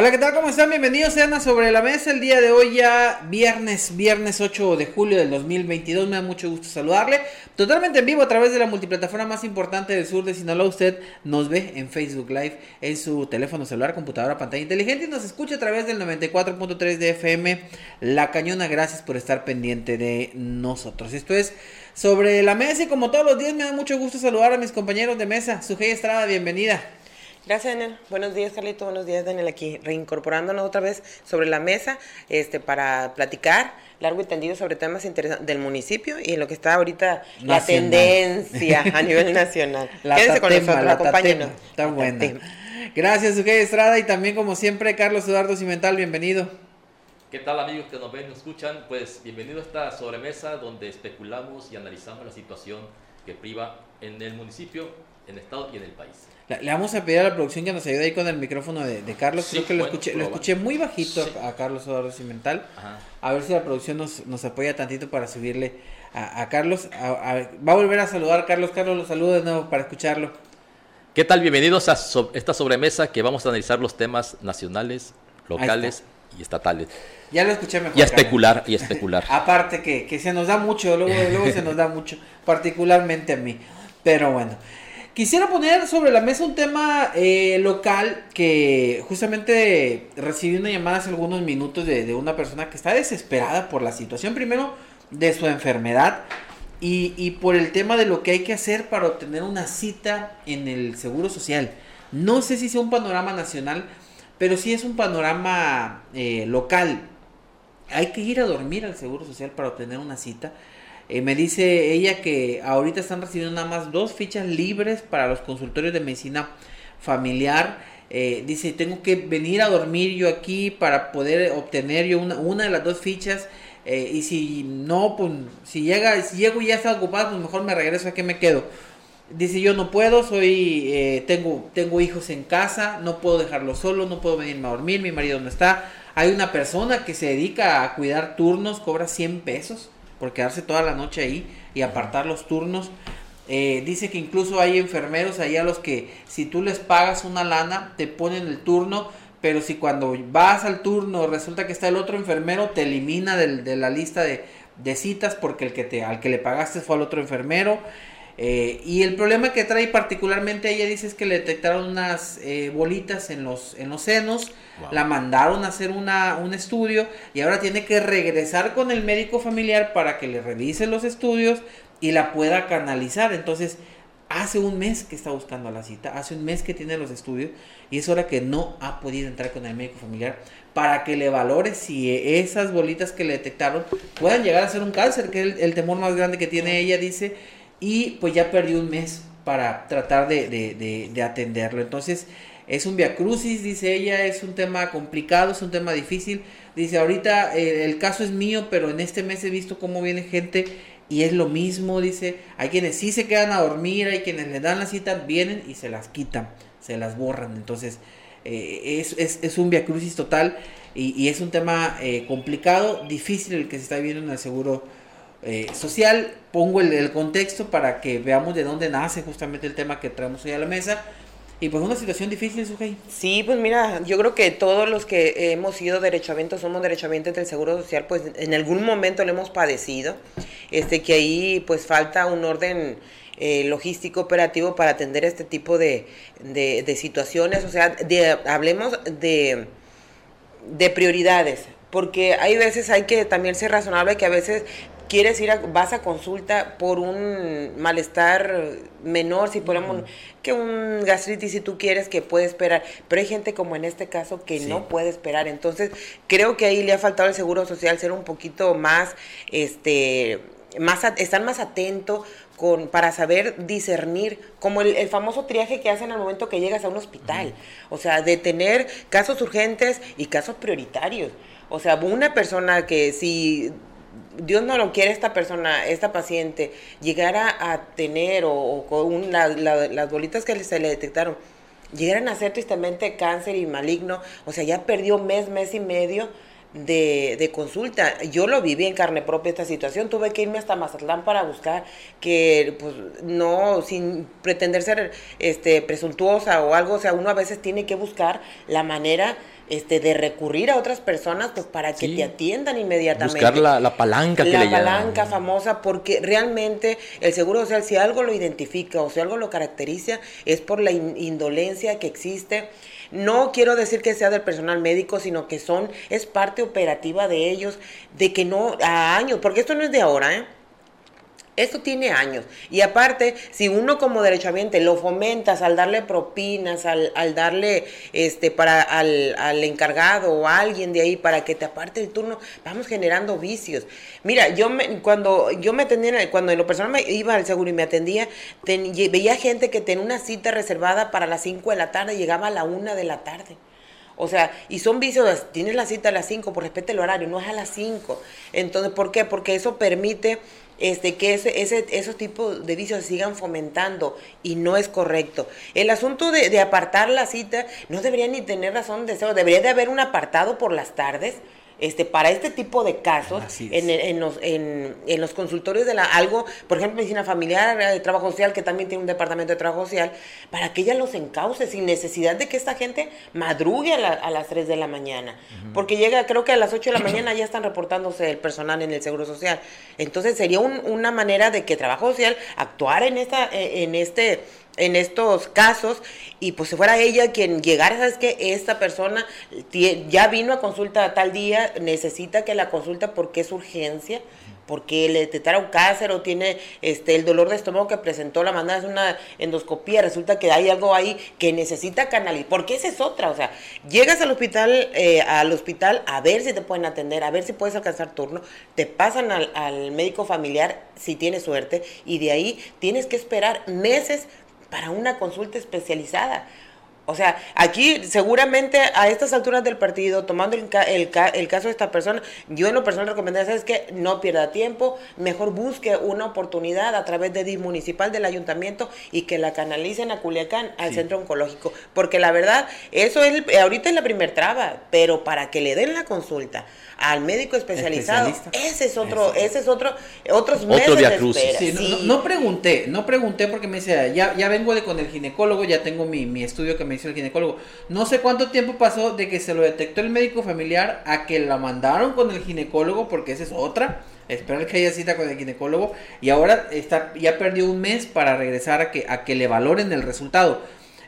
Hola, ¿qué tal? ¿Cómo están? Bienvenidos sean a Sobre la Mesa. El día de hoy ya viernes, viernes 8 de julio del 2022. Me da mucho gusto saludarle. Totalmente en vivo a través de la multiplataforma más importante del sur de Sinaloa. Usted nos ve en Facebook Live, en su teléfono celular, computadora, pantalla inteligente y nos escucha a través del 94.3 de FM La Cañona. Gracias por estar pendiente de nosotros. Esto es Sobre la Mesa y como todos los días me da mucho gusto saludar a mis compañeros de mesa. Sujei Estrada, bienvenida. Gracias, Daniel. Buenos días, Carlito. Buenos días, Daniel. Aquí reincorporándonos otra vez sobre la mesa este, para platicar largo y tendido sobre temas interesantes del municipio y lo que está ahorita la tendencia a nivel nacional. la Quédese con nosotros, la acompáñenos. Está buena. Gracias, Sujei Estrada, y también, como siempre, Carlos Eduardo Cimental, bienvenido. ¿Qué tal, amigos que nos ven y nos escuchan? Pues bienvenido a esta sobremesa donde especulamos y analizamos la situación que priva en el municipio, en el estado y en el país. Le vamos a pedir a la producción que nos ayude ahí con el micrófono de, Carlos. Creo que lo, escuché, lo escuché muy bajito a Carlos Eduardo Cimental. A ver si la producción nos, nos apoya tantito para subirle a, Carlos. va a volver a saludar a Carlos. Carlos, lo saludo de nuevo para escucharlo. ¿Qué tal? Bienvenidos a esta sobremesa que vamos a analizar los temas nacionales, locales y estatales. Ya lo escuché mejor. Y a especular, y especular. Aparte que, que, se nos da mucho, luego, luego se nos da mucho, particularmente a mí. Pero bueno. Quisiera poner sobre la mesa un tema eh, local que justamente recibí una llamada hace algunos minutos de, una persona que está desesperada por la situación, primero de su enfermedad y, por el tema de lo que hay que hacer para obtener una cita en el Seguro Social. No sé si sea un panorama nacional, pero sí es un panorama eh, local. Hay que ir a dormir al Seguro Social para obtener una cita. Eh, me dice ella que ahorita están recibiendo nada más dos fichas libres para los consultorios de medicina familiar. Eh, dice, tengo que venir a dormir yo aquí para poder obtener yo una, una de las dos fichas. Eh, y si no, pues si llega, si llego y ya está ocupado, pues mejor me regreso a que me quedo. Dice, yo no puedo, soy, tengo, tengo hijos en casa, no puedo dejarlos solo, no puedo venirme a dormir, mi marido no está. Hay una persona que se dedica a cuidar turnos, cobra 100 pesos por quedarse toda la noche ahí y apartar los turnos. Eh, dice que incluso hay enfermeros ahí a los que si tú les pagas una lana, te ponen el turno, pero si cuando vas al turno resulta que está el otro enfermero, te elimina de la lista de, citas porque el que te, al que le pagaste fue al otro enfermero. Eh, y el problema que trae particularmente ella dice es que le detectaron unas eh, bolitas en los, en los senos, la mandaron a hacer una, un estudio y ahora tiene que regresar con el médico familiar para que le revise los estudios y la pueda canalizar. Entonces, hace un mes que está buscando la cita, hace un mes que tiene los estudios y es hora que no ha podido entrar con el médico familiar para que le valore si esas bolitas que le detectaron puedan llegar a ser un cáncer, que es el temor más grande que tiene ella, dice y pues ya perdió un mes para tratar de, atenderlo. Entonces es un viacrucis, dice ella, es un tema complicado, es un tema difícil. Dice, ahorita eh, el caso es mío, pero en este mes he visto cómo viene gente y es lo mismo, dice, hay quienes sí se quedan a dormir, hay quienes le dan la cita, vienen y se las quitan, se las borran. Entonces eh, es, es, un viacrucis total y, es un tema eh, complicado, difícil el que se está viviendo en el seguro eh, social. Pongo el, contexto para que veamos de dónde nace justamente el tema que traemos hoy a la mesa. Y pues una situación difícil, Sujei. Sí, pues mira, yo creo que todos los que hemos sido derechohabientes, somos derechohabientes del Seguro Social, pues en algún momento lo hemos padecido, este que ahí pues falta un orden eh, logístico operativo para atender este tipo de, de, situaciones, o sea, hablemos de, de prioridades, porque hay veces hay que también ser razonable que a veces quieres ir a, vas a consulta por un malestar menor, si ponemos que un gastritis si tú quieres que puede esperar, pero hay gente como en este caso que no puede esperar, entonces creo que ahí le ha faltado al Seguro Social ser un poquito más este más están más atentos con, para saber discernir, como el, famoso triaje que hacen al momento que llegas a un hospital. O sea, de tener casos urgentes y casos prioritarios. O sea, una persona que si Dios no lo quiere esta persona, esta paciente, llegara a tener o, con las bolitas que se le detectaron, llegaran a ser tristemente cáncer y maligno, o sea, ya perdió mes, mes y medio de, de, consulta. Yo lo viví en carne propia esta situación. Tuve que irme hasta Mazatlán para buscar que, pues, no, sin pretender ser este, presuntuosa o algo, o sea, uno a veces tiene que buscar la manera este, de recurrir a otras personas pues para que te atiendan inmediatamente. Buscar la, palanca que la palanca famosa, porque realmente el Seguro Social, si algo lo identifica o si algo lo caracteriza, es por la indolencia que existe. No quiero decir que sea del personal médico, sino que son, es parte operativa de ellos, de que no, a años, porque esto no es de ahora, ¿eh? Esto tiene años. Y aparte, si uno como derechohabiente lo fomentas al darle propinas, al, darle este para al, al, encargado o a alguien de ahí para que te aparte el turno, vamos generando vicios. Mira, yo me, cuando yo me atendía, cuando en lo personal me iba al seguro y me atendía, veía gente que tenía una cita reservada para las 5 de la tarde llegaba a la 1 de la tarde. O sea, y son vicios, tienes la cita a las 5, por respeto el horario, no es a las 5. Entonces, ¿por qué? Porque eso permite este, que ese, ese, esos tipos de vicios sigan fomentando y no es correcto. El asunto de, de apartar la cita no debería ni tener razón de ser, debería de haber un apartado por las tardes este, para este tipo de casos, en, en, los, en, en, los consultorios de la algo, por ejemplo, medicina familiar, de trabajo social, que también tiene un departamento de trabajo social, para que ella los encauce sin necesidad de que esta gente madrugue a, a las 3 de la mañana. Porque llega, creo que a las 8 de la mañana ya están reportándose el personal en el Seguro Social. Entonces sería una manera de que trabajo social actuara en, esta, eh, en este en estos casos y pues si fuera ella quien llegara, sabes que esta persona ya vino a consulta tal día, necesita que la consulta porque es urgencia, porque le detectaron cáncer o tiene este el dolor de estómago que presentó, la mandada es una endoscopía, resulta que hay algo ahí que necesita canalizar, porque esa es otra, o sea, llegas al hospital, eh, al hospital a ver si te pueden atender, a ver si puedes alcanzar turno, te pasan al, al médico familiar si tienes suerte, y de ahí tienes que esperar meses para una consulta especializada. O sea, aquí seguramente a estas alturas del partido, tomando el, el, el, caso de esta persona, yo en lo personal recomendaría es que no pierda tiempo, mejor busque una oportunidad a través de DIF municipal del ayuntamiento y que la canalicen a Culiacán, al centro oncológico. Porque la verdad, eso es, ahorita es la primer traba, pero para que le den la consulta al médico especializado, ese es otro, ese es otro, otros meses de espera. no, pregunté, no pregunté porque me decía, ya, ya vengo de con el ginecólogo, ya tengo mi, mi estudio que me el ginecólogo. No sé cuánto tiempo pasó de que se lo detectó el médico familiar a que la mandaron con el ginecólogo, porque esa es otra. Esperar que haya cita con el ginecólogo. Y ahora está, ya perdió un mes para regresar a que, a que le valoren el resultado.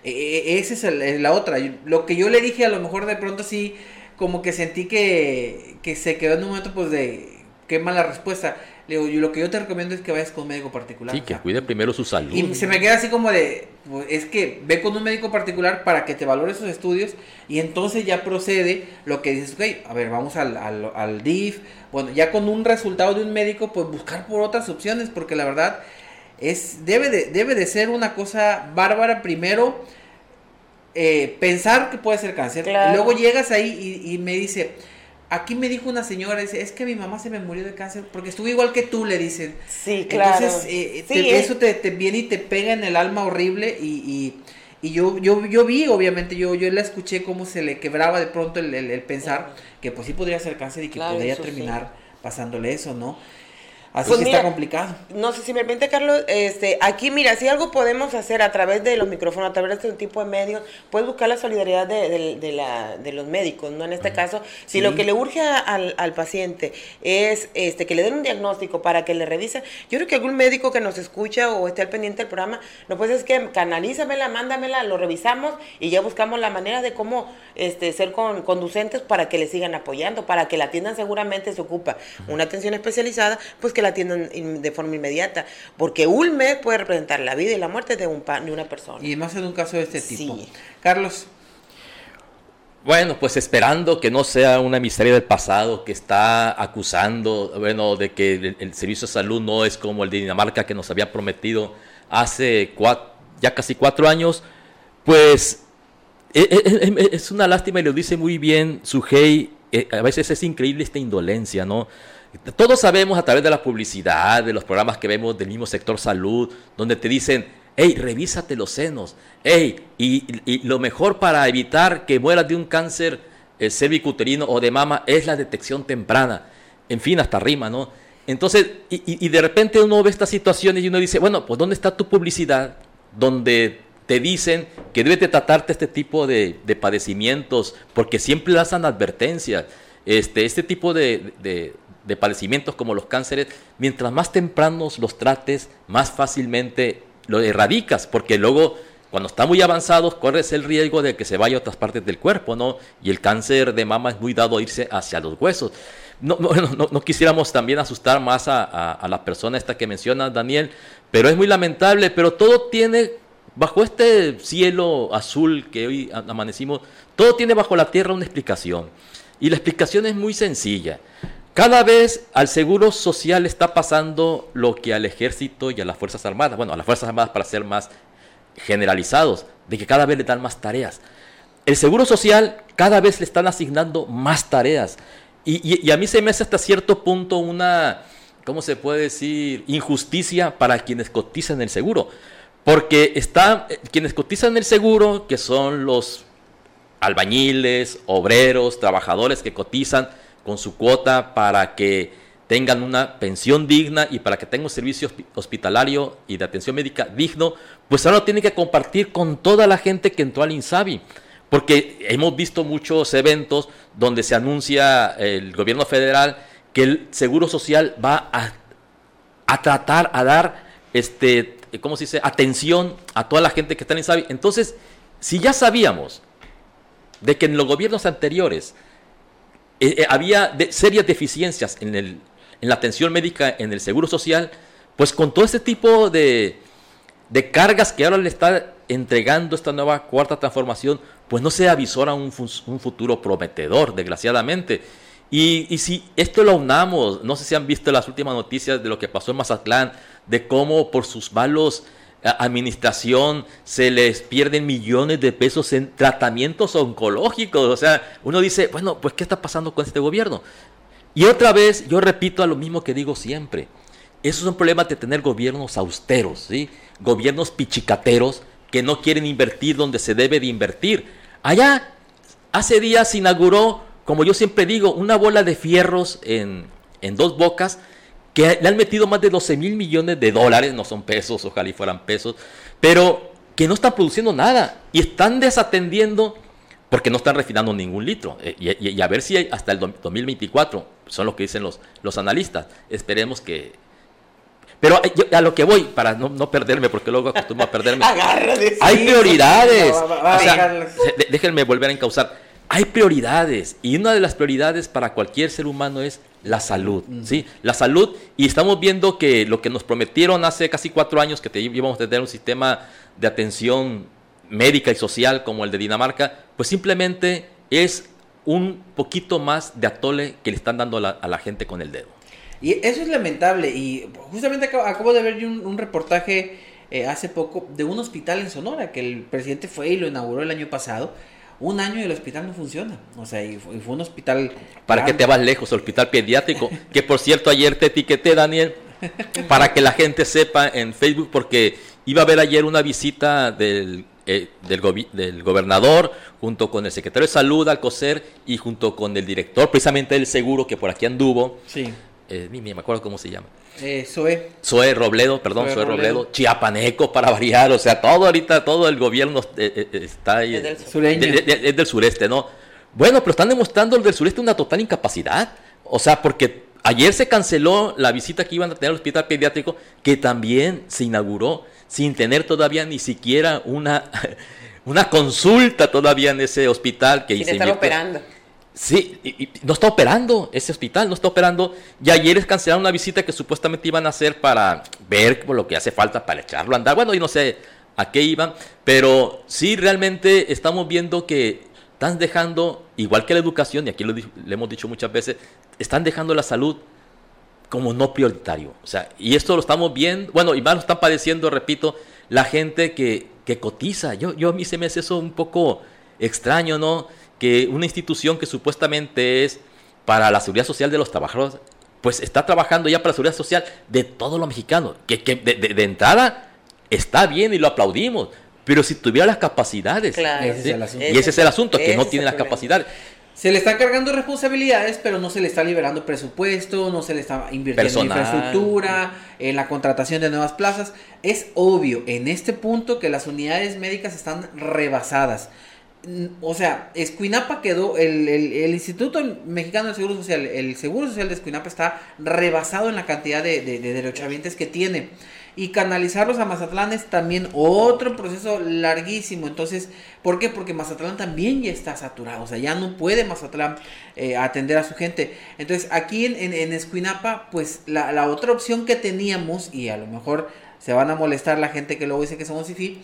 E, e, esa es, la otra. Lo que yo le dije, a lo mejor de pronto sí como que sentí que, que se quedó en un momento pues de qué mala respuesta. Le digo, lo que yo te recomiendo es que vayas con un médico particular. Sí, que cuide primero su salud. Y se me queda así como de, pues, es que ve con un médico particular para que te valore sus estudios y entonces ya procede lo que dices, ok, a ver, vamos al, al, al DIF. Bueno, ya con un resultado de un médico, pues buscar por otras opciones, porque la verdad es, debe de, debe de ser una cosa bárbara primero eh, pensar que puede ser cáncer. luego llegas ahí y, me dice, aquí me dijo una señora, dice, es que mi mamá se me murió de cáncer porque estuvo igual que tú, le dicen. Sí, claro. Entonces, eh, eso te, viene y te pega en el alma horrible y, y, yo, yo, yo vi, obviamente, yo, yo la escuché cómo se le quebraba de pronto el, pensar que pues sí podría ser cáncer y que podría terminar pasándole eso, ¿no? Así pues que está complicado. No sé si me permite, Carlos. Este, aquí, mira, si algo podemos hacer a través de los micrófonos, a través de este tipo de medios, puedes buscar la solidaridad de, de, la, de los médicos, ¿no? En este caso, si lo que le urge al, al, paciente es este que le den un diagnóstico para que le revise, yo creo que algún médico que nos escucha o esté al pendiente del programa, no pues es que canalízamela, mándamela, lo revisamos y ya buscamos la manera de cómo este, ser con, conducentes para que le sigan apoyando, para que la atiendan seguramente se ocupa una atención especializada, pues que la atiendan de forma inmediata, porque un mes puede representar la vida y la muerte de, un, de una persona. Y más en un caso de este tipo. Carlos. Bueno, pues esperando que no sea una miseria del pasado que está acusando, bueno, de que el, servicio de salud no es como el de Dinamarca que nos había prometido hace ya casi cuatro años, pues e, e, e, es, una lástima y lo dice muy bien Sujei, eh, a veces es increíble esta indolencia, ¿no? Todos sabemos a través de la publicidad, de los programas que vemos del mismo sector salud, donde te dicen, hey, revísate los senos, hey, y, lo mejor para evitar que mueras de un cáncer eh, cervicuterino o de mama es la detección temprana. En fin, hasta rima, ¿no? Entonces, y, de repente uno ve estas situaciones y uno dice, bueno, pues ¿dónde está tu publicidad? Donde te dicen que debes de tratarte este tipo de, padecimientos, porque siempre hacen advertencias. Este, este tipo de, de padecimientos como los cánceres, mientras más tempranos los trates, más fácilmente lo erradicas, porque luego cuando está muy avanzados corres el riesgo de que se vaya a otras partes del cuerpo, ¿no? Y el cáncer de mama es muy dado a irse hacia los huesos. No, no, no, quisiéramos también asustar más a, a, la persona esta que menciona Daniel, pero es muy lamentable, pero todo tiene, bajo este cielo azul que hoy amanecimos, todo tiene bajo la tierra una explicación. Y la explicación es muy sencilla. Cada vez al Seguro Social está pasando lo que al Ejército y a las Fuerzas Armadas, bueno, a las Fuerzas Armadas para ser más generalizados, de que cada vez le dan más tareas. El Seguro Social cada vez le están asignando más tareas. Y, a mí se me hace hasta cierto punto una, ¿cómo se puede decir? Injusticia para quienes cotizan el seguro. Porque están eh, quienes cotizan el seguro, que son los albañiles, obreros, trabajadores que cotizan, con su cuota para que tengan una pensión digna y para que tengan un servicio hospitalario y de atención médica digno, pues ahora lo tienen que compartir con toda la gente que entró al INSABI. Porque hemos visto muchos eventos donde se anuncia el gobierno federal que el Seguro Social va a, a tratar, a dar, este, ¿cómo se dice?, atención a toda la gente que está en INSABI. Entonces, si ya sabíamos de que en los gobiernos anteriores eh, eh, había serias deficiencias en, el, en la atención médica, en el seguro social, pues con todo este tipo de, de cargas que ahora le está entregando esta nueva cuarta transformación, pues no se avisora un, un futuro prometedor, desgraciadamente. Y, y, si esto lo unamos, no sé si han visto las últimas noticias de lo que pasó en Mazatlán, de cómo por sus malos administración se les pierden millones de pesos en tratamientos oncológicos. O sea, uno dice, bueno, pues ¿qué está pasando con este gobierno? Y otra vez, yo repito a lo mismo que digo siempre. Eso es un problema de tener gobiernos austeros, ¿sí? gobiernos pichicateros que no quieren invertir donde se debe de invertir. Allá, hace días se inauguró, como yo siempre digo, una bola de fierros en, en dos bocas que le han metido más de 12 mil millones de dólares, no son pesos, ojalá y fueran pesos, pero que no están produciendo nada y están desatendiendo porque no están refinando ningún litro. Eh, y, a ver si hasta el 2024, son lo que dicen los, los analistas, esperemos que... Pero a lo que voy, para no, perderme, porque luego acostumbro a perderme. hay prioridades. déjenme volver a encauzar. Hay prioridades y una de las prioridades para cualquier ser humano es la salud, ¿sí? La salud, y estamos viendo que lo que nos prometieron hace casi cuatro años, que te íbamos a tener un sistema de atención médica y social como el de Dinamarca, pues simplemente es un poquito más de atole que le están dando a la, gente con el dedo. Y eso es lamentable, y justamente acabo, de ver un, reportaje eh, hace poco de un hospital en Sonora, que el presidente fue y lo inauguró el año pasado, un año y el hospital no funciona. O sea, y fue, un hospital. Para que te vas lejos, el hospital pediátrico. que por cierto, ayer te etiqueté, Daniel, para que la gente sepa en Facebook, porque iba a haber ayer una visita del, eh, del, del, gobernador junto con el secretario de salud, Alcocer, y junto con el director precisamente del seguro que por aquí anduvo. Sí. Eh, ni me acuerdo cómo se llama. Eh, Zoe. Robledo, perdón, Zoe, Robledo. Chiapaneco para variar, o sea, todo ahorita, todo el gobierno eh, eh, está ahí. Es del, del sureste, ¿no? Bueno, pero están demostrando el del sureste una total incapacidad. O sea, porque ayer se canceló la visita que iban a tener al hospital pediátrico, que también se inauguró sin tener todavía ni siquiera una, una consulta todavía en ese hospital que sin estar operando. Sí, y, no está operando ese hospital, no está operando. Y ayer cancelaron una visita que supuestamente iban a hacer para ver lo que hace falta para echarlo a andar. Bueno, y no sé a qué iban, pero sí realmente estamos viendo que están dejando, igual que la educación, y aquí lo, hemos dicho muchas veces, están dejando la salud como no prioritario. O sea, y esto lo estamos viendo, bueno, y más lo están padeciendo, repito, la gente que, que cotiza. Yo, yo a mí se me hace eso un poco extraño, ¿no? Que una institución que supuestamente es para la seguridad social de los trabajadores, pues está trabajando ya para la seguridad social de todos los mexicanos. Que, que de, de, entrada está bien y lo aplaudimos, pero si tuviera las capacidades. Claro. ¿sí? y ese es el asunto, que no tiene las capacidades. Se le está cargando responsabilidades, pero no se le está liberando presupuesto, no se le está invirtiendo Personal. en infraestructura, en la contratación de nuevas plazas. Es obvio en este punto que las unidades médicas están rebasadas. O sea, Escuinapa quedó, el, el- el Instituto Mexicano del Seguro Social, el Seguro Social de Escuinapa está rebasado en la cantidad de, de, de derechohabientes que tiene. Y canalizarlos a Mazatlán es también otro proceso larguísimo. Entonces, ¿por qué? Porque Mazatlán también ya está saturado. O sea, ya no puede Mazatlán eh, atender a su gente. Entonces, aquí en, en, en Escuinapa, pues la, la otra opción que teníamos, y a lo mejor se van a molestar la gente que luego dice que somos IFI,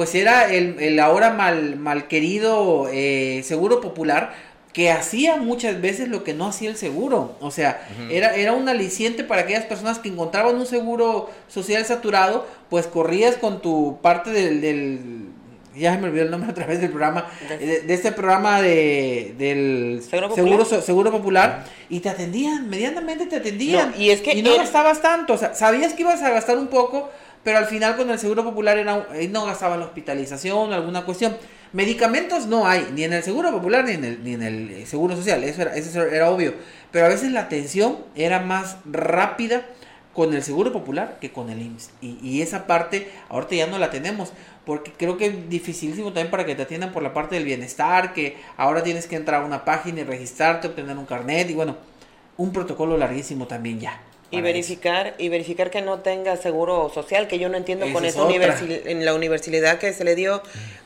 pues era el, el ahora mal, mal querido eh, Seguro Popular, que hacía muchas veces lo que no hacía el seguro. O sea, era, era un aliciente para aquellas personas que encontraban un seguro social saturado, pues corrías con tu parte del... del ya me olvidó el nombre otra vez del programa, de, de este programa de, del ¿Seguro Popular? so- seguro popular y te atendían, medianamente te atendían. No, y es que no él- gastabas tanto, o sea, sabías que ibas a gastar un poco, pero al final con el seguro popular era, eh, no gastaba la hospitalización, alguna cuestión. Medicamentos no hay, ni en el seguro popular ni en el, ni en el eh, seguro social, eso era, eso era obvio. Pero a veces la atención era más rápida con el seguro popular que con el IMSS. Y, y esa parte ahorita ya no la tenemos, porque creo que es dificilísimo también para que te atiendan por la parte del bienestar, que ahora tienes que entrar a una página y registrarte, obtener un carnet y bueno, un protocolo larguísimo también ya. Y verificar, y verificar que no tenga seguro social, que yo no entiendo Esa con es esa universi- en la universidad que se le dio,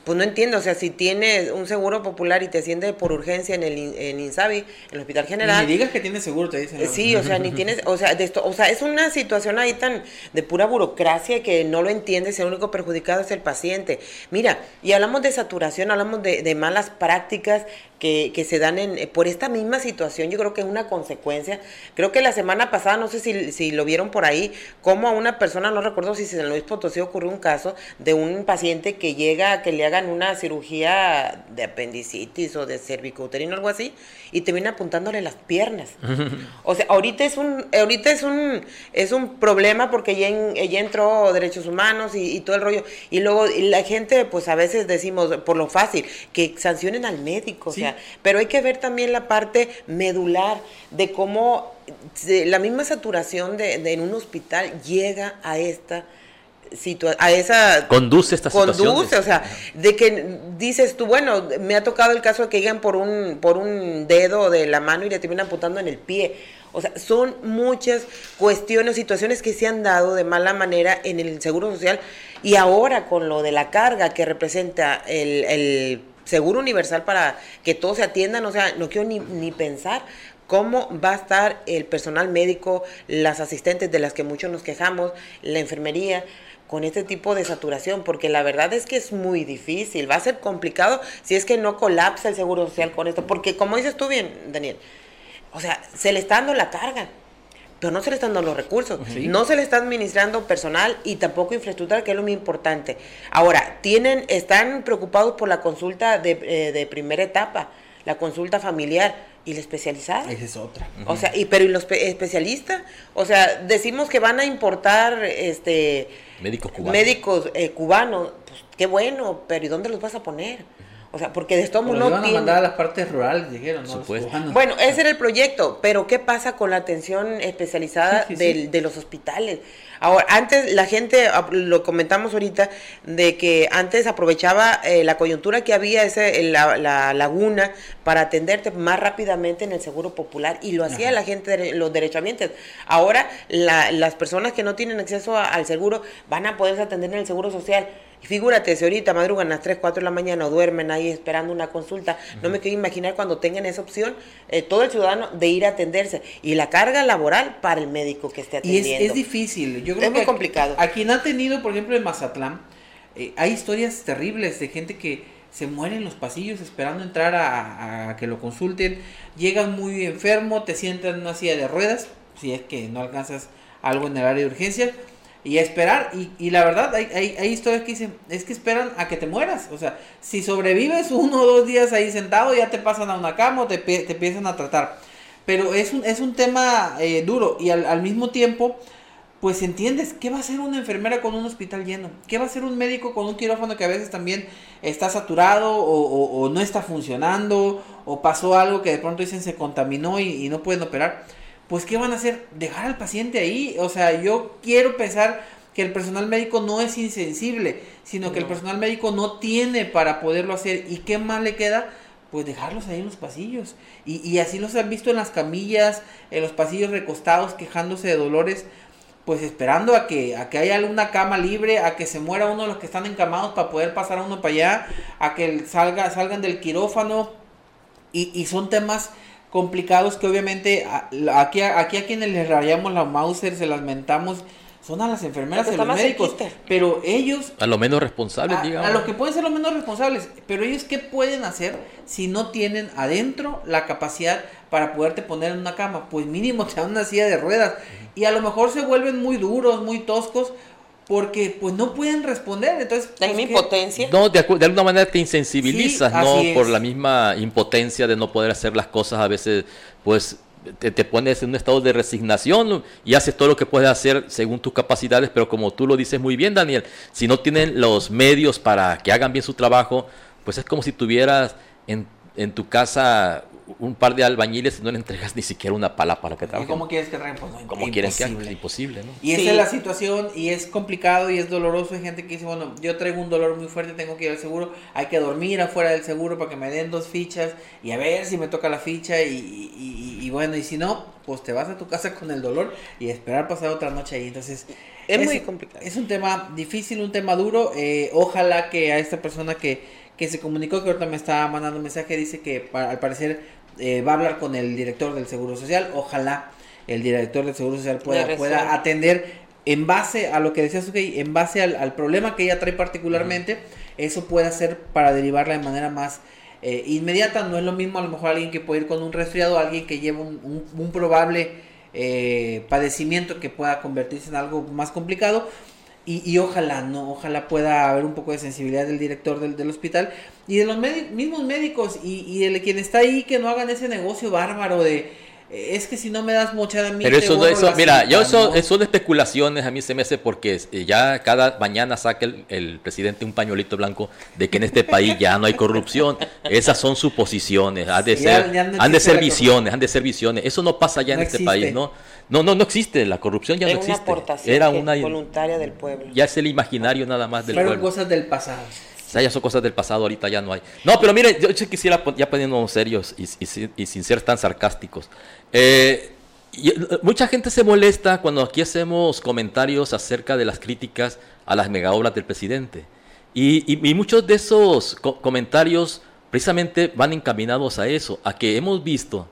pues no entiendo, o sea, si tienes un seguro popular y te siente por urgencia en el in- en Insabi, en el Hospital Ni General, me digas que tienes seguro, te dicen. Sí, o sea, ni tienes, o sea, de esto, o sea, es una situación ahí tan de pura burocracia que no lo entiendes, el único perjudicado es el paciente. Mira, y hablamos de saturación, hablamos de, de malas prácticas que, que se dan en, eh, por esta misma situación, yo creo que es una consecuencia. Creo que la semana pasada, no sé si, si lo vieron por ahí, como a una persona, no recuerdo si en San Luis Potosí ocurrió un caso de un paciente que llega a que le hagan una cirugía de apendicitis o de cervicouterino, algo así, y termina apuntándole las piernas. O sea, ahorita es un, ahorita es un, es un problema porque ya, en- ya entró derechos humanos y, y todo el rollo. Y luego y la gente, pues a veces decimos, por lo fácil, que sancionen al médico, Sí. o sea, pero hay que ver también la parte medular de cómo se- la misma saturación de, de en un hospital llega a esta a esa Conduce esta situación. conduce, o sea, de que dices tú, bueno, me ha tocado el caso de que llegan por un, por un dedo de la mano y le terminan apuntando en el pie. O sea, son muchas cuestiones, situaciones que se han dado de mala manera en el Seguro Social y ahora con lo de la carga que representa el, el Seguro Universal para que todos se atiendan, o sea, no quiero ni, ni pensar cómo va a estar el personal médico, las asistentes de las que muchos nos quejamos, la enfermería, con este tipo de saturación, porque la verdad es que es muy difícil, va a ser complicado si es que no colapsa el Seguro Social con esto, porque como dices tú bien, Daniel, o sea, se le está dando la carga, pero no se le están dando los recursos, Sí. no se le está administrando personal y tampoco infraestructura, que es lo muy importante. Ahora, tienen, están preocupados por la consulta de, eh, de primera etapa, la consulta familiar y la especializada. Esa es otra. O sea, y pero y los pe- especialistas, o sea, decimos que van a importar este Médicos cubanos. médicos eh, cubanos, pues qué bueno, pero ¿y dónde los vas a poner? O sea, porque de esto no iban a tienen- mandar a las partes rurales, dijeron, ¿no? Bueno, ese era el proyecto, pero ¿qué pasa con la atención especializada Sí, sí, del- sí. de los hospitales? Ahora, antes la gente, ah, lo comentamos ahorita, de que antes aprovechaba eh, la coyuntura que había, ese, la, la laguna, para atenderte más rápidamente en el Seguro Popular, y lo hacía Ajá. la gente, de los derechohabientes. Ahora, la- las personas que no tienen acceso a- al seguro van a poderse atender en el Seguro Social. Figúrate, si ahorita madrugan a las 3, 4 de la mañana o duermen ahí esperando una consulta, no me quiero imaginar cuando tengan esa opción, eh, todo el ciudadano de ir a atenderse. Y la carga laboral para el médico que esté Y es, atendiendo. es difícil. Yo creo Es muy que a- complicado. A, quien ha tenido, por ejemplo, en Mazatlán, eh, hay historias terribles de gente que se mueren en los pasillos esperando entrar a, a que lo consulten, llegan muy enfermo, te sientan en una silla de ruedas, si es que no alcanzas algo en el área de urgencias, y a esperar. Y, y la verdad, hay, hay, hay, historias que dicen, es que esperan a que te mueras. O sea, si sobrevives uno o dos días ahí sentado, ya te pasan a una cama o te, te empiezan a tratar. Pero es un, es un tema eh, duro y al, al, mismo tiempo, pues entiendes, ¿qué va a hacer una enfermera con un hospital lleno? ¿Qué va a hacer un médico con un quirófano que a veces también está saturado o, o, o no está funcionando o pasó algo que de pronto dicen se contaminó y, y no pueden operar? pues ¿qué van a hacer? Dejar al paciente ahí. O sea, yo quiero pensar que el personal médico no es insensible, sino que el personal médico no tiene para poderlo hacer. ¿Y qué más le queda? Pues dejarlos ahí en los pasillos. Y, y así los han visto en las camillas, en los pasillos recostados, quejándose de dolores, pues esperando a que, a que haya alguna cama libre, a que se muera uno de los que están encamados para poder pasar a uno para allá, a que salga, salgan del quirófano. Y, y son temas complicados que obviamente aquí, aquí a quienes les rayamos la Mauser, se las mentamos, son a las enfermeras y los médicos. Pero ellos... A lo menos responsables, a, digamos. A lo que pueden ser los menos responsables. Pero ellos, ¿qué pueden hacer si no tienen adentro la capacidad para poderte poner en una cama? Pues mínimo te dan una silla de ruedas. Y a lo mejor se vuelven muy duros, muy toscos, porque pues no pueden responder, entonces... ¿Hay pues, impotencia? No, de, de, alguna manera te insensibilizas, sí, ¿no? Es. Por la misma impotencia de no poder hacer las cosas, a veces pues te, te, pones en un estado de resignación y haces todo lo que puedes hacer según tus capacidades, pero como tú lo dices muy bien, Daniel, si no tienen los medios para que hagan bien su trabajo, pues es como si tuvieras en, en tu casa un par de albañiles y no le entregas ni siquiera una pala para que trabajen. ¿Cómo quieres que trabajen? Pues no, ¿Cómo quieres que hagan? Imposible, ¿no? Y sí. esa es la situación y es complicado y es doloroso. Hay gente que dice, bueno, yo traigo un dolor muy fuerte, tengo que ir al seguro, hay que dormir afuera del seguro para que me den dos fichas y a ver si me toca la ficha y, y, y, y bueno, y si no, pues te vas a tu casa con el dolor y esperar pasar otra noche ahí. Entonces, es, es muy complicado. Es un tema difícil, un tema duro. Eh, ojalá que a esta persona que que se comunicó, que ahorita me está mandando un mensaje, dice que para, al parecer eh, va a hablar con el director del Seguro Social. Ojalá el director del Seguro Social pueda, pueda atender en base a lo que decía Sukey, en base al, al, problema que ella trae particularmente, uh -huh. eso puede ser para derivarla de manera más eh, inmediata. No es lo mismo a lo mejor alguien que puede ir con un resfriado, alguien que lleva un, un, un probable eh, padecimiento que pueda convertirse en algo más complicado. Y, y, ojalá, ¿no? Ojalá pueda haber un poco de sensibilidad del director del, del hospital y de los mismos médicos y, y, de quien está ahí que no hagan ese negocio bárbaro de es que si no me das mochada a mí pero eso, eso mira cita, yo eso, ¿no? son especulaciones a mí se me hace porque ya cada mañana saca el, el, presidente un pañuelito blanco de que en este país ya no hay corrupción esas son suposiciones han de sí, ser ya, ya no han de ser visiones han de ser visiones eso no pasa ya no en existe. este país no no, no, no existe, la corrupción ya Era no existe. Una aportación Era una voluntaria del pueblo. Ya es el imaginario nada más del Fueron pueblo. cosas del pasado. Sea, ya son cosas del pasado, ahorita ya no hay. No, pero mire, yo, quisiera, ya poniéndonos serios y, sin ser tan sarcásticos. Eh, y, mucha gente se molesta cuando aquí hacemos comentarios acerca de las críticas a las megaobras del presidente. Y, muchos de esos co comentarios precisamente van encaminados a eso, a que hemos visto,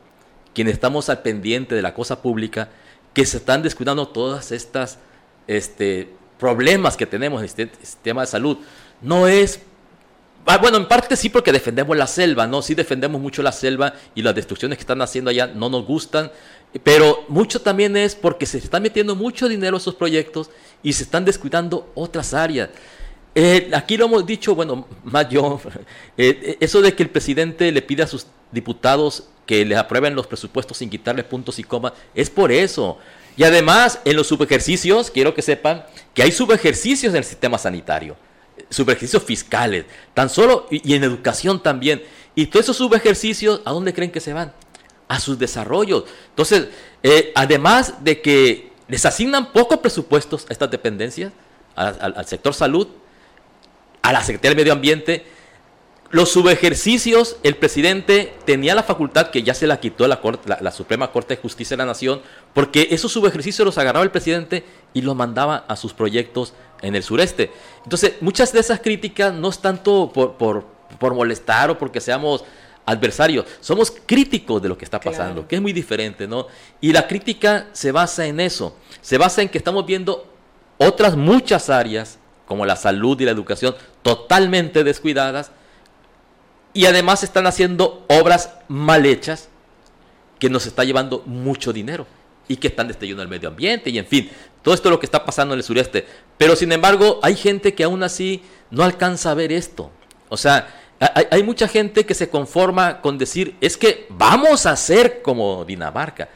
quienes estamos al pendiente de la cosa pública, que se están descuidando todas estas este, problemas que tenemos en este sistema de salud. No es, ah, bueno, en parte sí porque defendemos la selva, ¿no? Sí defendemos mucho la selva y las destrucciones que están haciendo allá no nos gustan, pero mucho también es porque se está metiendo mucho dinero a esos proyectos y se están descuidando otras áreas. Eh, aquí lo hemos dicho, bueno, más yo, eh, eso de que el presidente le pide a sus diputados que les aprueben los presupuestos sin quitarle puntos y comas, es por eso. Y además, en los subejercicios, quiero que sepan que hay subejercicios en el sistema sanitario, subejercicios fiscales, tan solo, y, en educación también. Y todos esos subejercicios, ¿a dónde creen que se van? A sus desarrollos. Entonces, eh, además de que les asignan pocos presupuestos a estas dependencias, al sector salud, a la Secretaría del Medio Ambiente, los subejercicios, el presidente tenía la facultad que ya se la quitó la, corte, la, la, Suprema Corte de Justicia de la Nación, porque esos subejercicios los agarraba el presidente y los mandaba a sus proyectos en el sureste. Entonces, muchas de esas críticas no es tanto por, por, por molestar o porque seamos adversarios, somos críticos de lo que está pasando, claro. que es muy diferente, ¿no? Y la crítica se basa en eso, se basa en que estamos viendo otras muchas áreas, como la salud y la educación, totalmente descuidadas, y además están haciendo obras mal hechas que nos está llevando mucho dinero y que están destruyendo el medio ambiente y en fin, todo esto es lo que está pasando en el sureste. Pero sin embargo, hay gente que aún así no alcanza a ver esto. O sea, hay, mucha gente que se conforma con decir, es que vamos a ser como Dinamarca.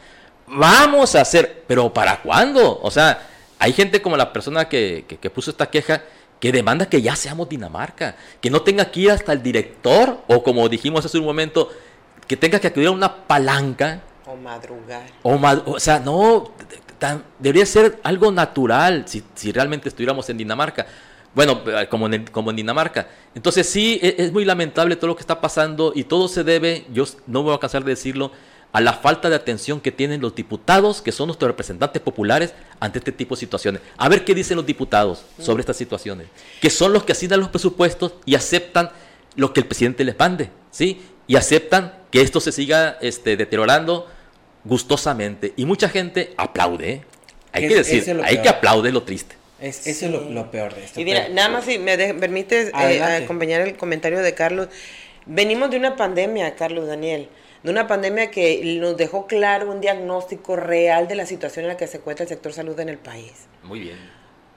Vamos a hacer, pero ¿para cuándo? O sea, hay gente como la persona que, que, que puso esta queja que demanda que ya seamos Dinamarca, que no tenga que ir hasta el director o como dijimos hace un momento, que tenga que acudir a una palanca. O madrugar. O, mad o sea, no, tan, debería ser algo natural si, si, realmente estuviéramos en Dinamarca. Bueno, como en, como en Dinamarca. Entonces sí, es, es, muy lamentable todo lo que está pasando y todo se debe, yo no me voy a cansar de decirlo, a la falta de atención que tienen los diputados, que son nuestros representantes populares, ante este tipo de situaciones. A ver qué dicen los diputados sobre estas situaciones, que son los que asignan los presupuestos y aceptan lo que el presidente les mande, ¿sí? Y aceptan que esto se siga este, deteriorando gustosamente. Y mucha gente aplaude, ¿eh? Hay es, que decir, hay que aplaudir lo triste. Es, eso sí. es lo, lo, peor de esto. Y mira, nada más si me de, permites eh, acompañar el comentario de Carlos. Venimos de una pandemia, Carlos Daniel de una pandemia que nos dejó claro un diagnóstico real de la situación en la que se encuentra el sector salud en el país. Muy bien.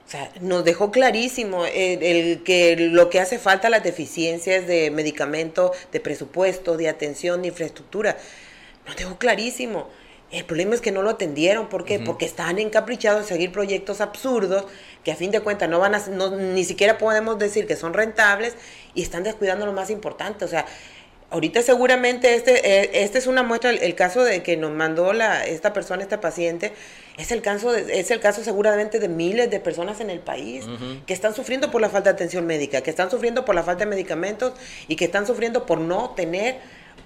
O sea, nos dejó clarísimo el, el, que lo que hace falta las deficiencias de medicamento, de presupuesto, de atención, de infraestructura. Nos dejó clarísimo. El problema es que no lo atendieron. ¿Por qué? Uh -huh. Porque están encaprichados en seguir proyectos absurdos que a fin de cuentas no van a, no, ni siquiera podemos decir que son rentables y están descuidando lo más importante. O sea, ahorita seguramente este, este es una muestra, el, caso de que nos mandó la, esta persona, esta paciente, es el, caso de, es el caso seguramente de miles de personas en el país uh -huh. que están sufriendo por la falta de atención médica, que están sufriendo por la falta de medicamentos y que están sufriendo por no tener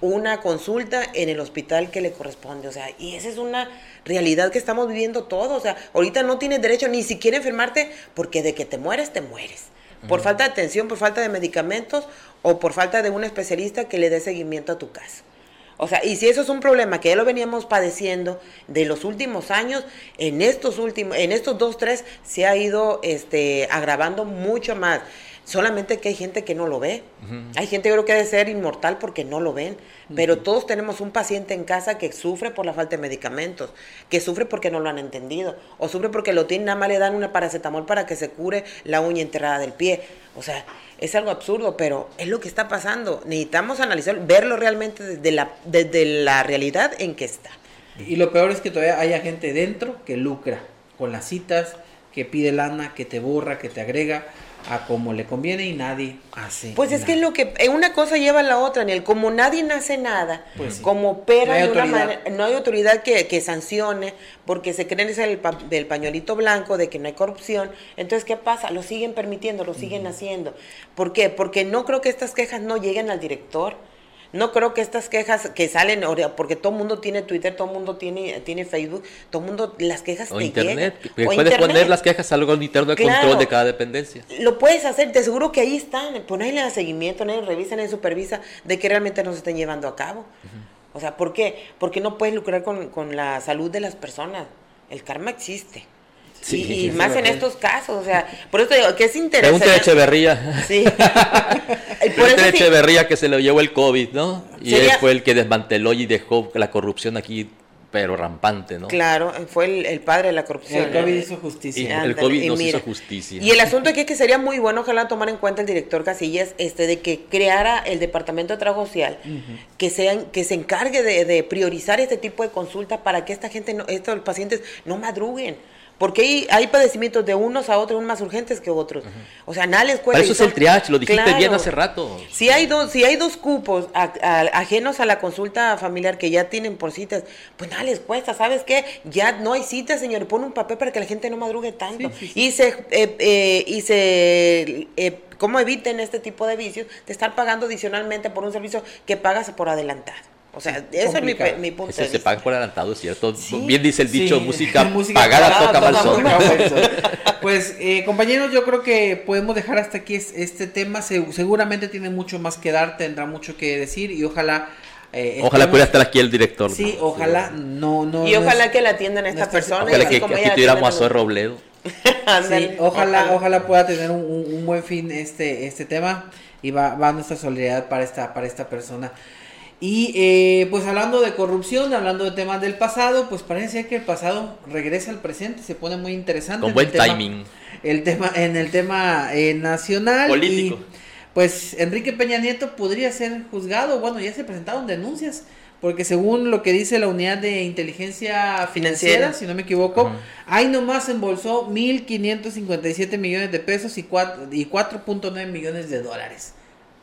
una consulta en el hospital que le corresponde. O sea, y esa es una realidad que estamos viviendo todos. O sea, ahorita no tienes derecho ni siquiera a enfermarte porque de que te mueres, te mueres. Por falta de atención, por falta de medicamentos o por falta de un especialista que le dé seguimiento a tu caso. O sea, y si eso es un problema que ya lo veníamos padeciendo de los últimos años, en estos últimos, en estos dos, tres, se ha ido este, agravando mucho más. Solamente que hay gente que no lo ve. Uh -huh. Hay gente yo creo que debe ser inmortal porque no lo ven. Pero uh -huh. todos tenemos un paciente en casa que sufre por la falta de medicamentos, que sufre porque no lo han entendido, o sufre porque lo tienen, nada más le dan una paracetamol para que se cure la uña enterrada del pie. O sea, es algo absurdo, pero es lo que está pasando. Necesitamos analizar, verlo realmente desde la, desde la realidad en que está. Y lo peor es que todavía haya gente dentro que lucra con las citas, que pide lana, que te borra, que te agrega a como le conviene y nadie hace. Pues nada. es que es lo que una cosa lleva a la otra, ni el como nadie hace nada, pues sí. como opera no hay de una manera, no hay autoridad que, que sancione, porque se creen es el pa, del pañuelito blanco, de que no hay corrupción. Entonces, ¿qué pasa? Lo siguen permitiendo, lo siguen uh -huh. haciendo. ¿Por qué? Porque no creo que estas quejas no lleguen al director no creo que estas quejas que salen, porque todo el mundo tiene Twitter, todo el mundo tiene, tiene Facebook, todo el mundo, las quejas o te internet. llegan. Puedes internet. poner las quejas algo en internet de claro, control de cada dependencia. Lo puedes hacer, te aseguro que ahí están, ponerle seguimiento, nadie supervisa de que realmente no se estén llevando a cabo. Uh -huh. O sea, ¿por qué? Porque no puedes lucrar con, con la salud de las personas. El karma existe. Sí, y, y más en estos casos, o sea, por eso digo que es interesante. Pregúntale a Echeverría. Sí. Pregúntale a Echeverría que se lo llevó el COVID, ¿no? Y Sería... él fue el que desmanteló y dejó la corrupción aquí pero rampante, ¿no? Claro, fue el, el padre de la corrupción. El COVID hizo justicia. Y el COVID nos mira, hizo justicia. Y el asunto aquí es que sería muy bueno, ojalá tomar en cuenta el director Casillas, este, de que creara el Departamento de Trabajo Social, uh -huh. que, sean, que se encargue de, de, priorizar este tipo de consultas para que esta gente, no, estos pacientes no madruguen. Porque hay, hay, padecimientos de unos a otros más urgentes que otros. Uh -huh. O sea, nada les cuesta. Para eso es el triage, lo dijiste claro. bien hace rato. Si hay dos, si hay dos cupos a, a, ajenos a la consulta familiar que ya tienen por citas, pues nada les cuesta. ¿Sabes qué? Ya no hay citas, señor. Pon un papel para que la gente no madrugue tanto. Sí, sí, sí. Y se, eh, eh, y se eh, ¿cómo eviten este tipo de vicios de estar pagando adicionalmente por un servicio que pagas por adelantado? O sea, eso complicado. es mi, mi punto Ese se paga por adelantado, es cierto. Sí. Bien dice el dicho, sí. música, música pagada, pagada toca mal son. pues, eh, compañeros, yo creo que podemos dejar hasta aquí este tema. Se, seguramente tiene mucho más que dar, tendrá mucho que decir y ojalá... Eh, ojalá pudiera estar aquí el director. Sí, ¿no? ojalá no, no. Y ojalá no es, que la atiendan a esta persona. Ojalá que, que aquí tuviéramos a Zoe Robledo. sí, ojalá, ojalá pueda tener un, buen fin este, este tema y va, va nuestra solidaridad para esta, para esta persona. Y eh, pues hablando de corrupción, hablando de temas del pasado, pues parece que el pasado regresa al presente, se pone muy interesante. Con buen timing. el tema, en el tema eh, nacional. Político. pues Enrique Peña Nieto podría ser juzgado, bueno, ya se presentaron denuncias, porque según lo que dice la unidad de inteligencia financiera, si no me equivoco, ahí nomás embolsó 1.557 millones de pesos y 4.9 millones de dólares.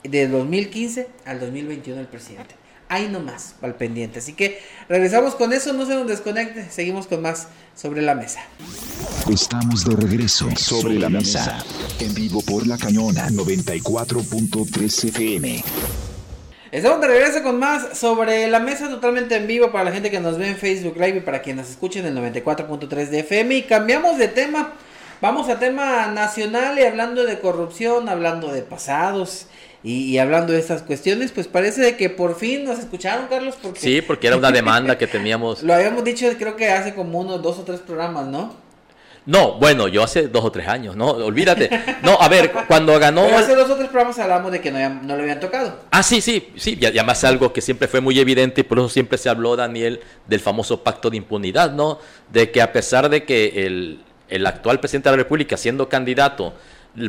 De 2015 al 2021 el presidente ahí nomás, al pendiente. Así que regresamos con eso, no se nos desconecte, seguimos con más sobre la mesa. Estamos de regreso sobre la mesa, en vivo por la cañona 94.3 FM. Estamos de regreso con más sobre la mesa totalmente en vivo para la gente que nos ve en Facebook Live y para quienes nos escuchen en el 94.3 de FM. Y cambiamos de tema, vamos a tema nacional y hablando de corrupción, hablando de pasados y, hablando de estas cuestiones, pues parece que por fin nos escucharon, Carlos. Porque... Sí, porque era una demanda que teníamos. Lo habíamos dicho, creo que hace como unos dos o tres programas, ¿no? No, bueno, yo hace dos o tres años, ¿no? Olvídate. No, a ver, cuando ganó... hace dos o tres programas hablamos de que no, no lo habían tocado. Ah, sí, sí, sí, y además algo que siempre fue muy evidente y por eso siempre se habló, Daniel, del famoso pacto de impunidad, ¿no? De que a pesar de que el, el actual presidente de la República, siendo candidato,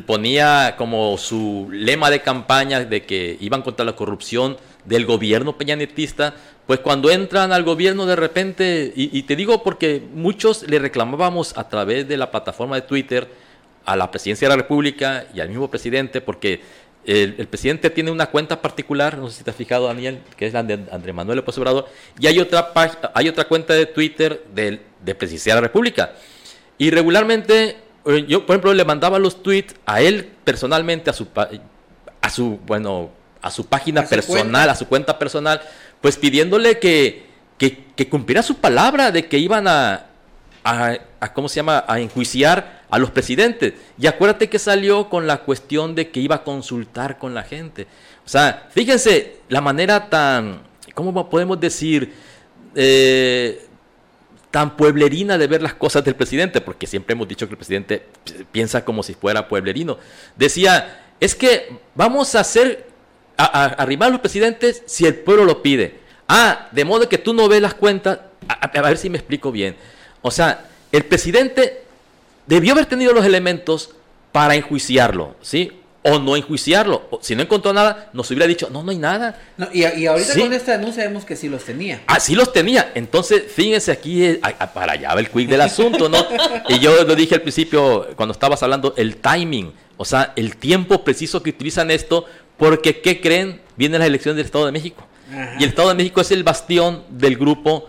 ponía como su lema de campaña de que iban contra la corrupción del gobierno peñanetista, pues cuando entran al gobierno de repente, y, te digo porque muchos le reclamábamos a través de la plataforma de Twitter a la presidencia de la República y al mismo presidente, porque el, presidente tiene una cuenta particular, no sé si te has fijado Daniel, que es la de Andrés Manuel López Obrador, y hay otra, hay otra cuenta de Twitter de, de presidencia de la República. Y regularmente yo, por ejemplo, le mandaba los tweets a él personalmente, a su, a su, bueno, a su página personal, a su cuenta personal, pues pidiéndole que, que, cumpliera su palabra de que iban a, a, ¿cómo se llama?, a enjuiciar a los presidentes. Y acuérdate que salió con la cuestión de que iba a consultar con la gente. O sea, fíjense la manera tan, ¿cómo podemos decir? Eh, tan pueblerina de ver las cosas del presidente, porque siempre hemos dicho que el presidente piensa como si fuera pueblerino. Decía, es que vamos a hacer, a, arrimar a los presidentes si el pueblo lo pide. Ah, de modo que tú no ves las cuentas, a, a ver si me explico bien. O sea, el presidente debió haber tenido los elementos para enjuiciarlo, ¿sí? O no enjuiciarlo. Si no encontró nada, nos hubiera dicho, no, no hay nada. y, ahorita con esta denuncia vemos que sí los tenía. Ah, sí los tenía. Entonces, fíjense aquí, eh, para allá va el quick del asunto, ¿no? y yo lo dije al principio, cuando estabas hablando, el timing, o sea, el tiempo preciso que utilizan esto, porque, ¿qué creen? Viene la elección del Estado de México. Y el Estado de México es el bastión del grupo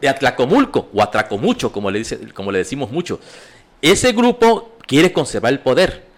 de Atlacomulco, o Atracomucho, como le, dice, como le decimos mucho. Ese grupo quiere conservar el poder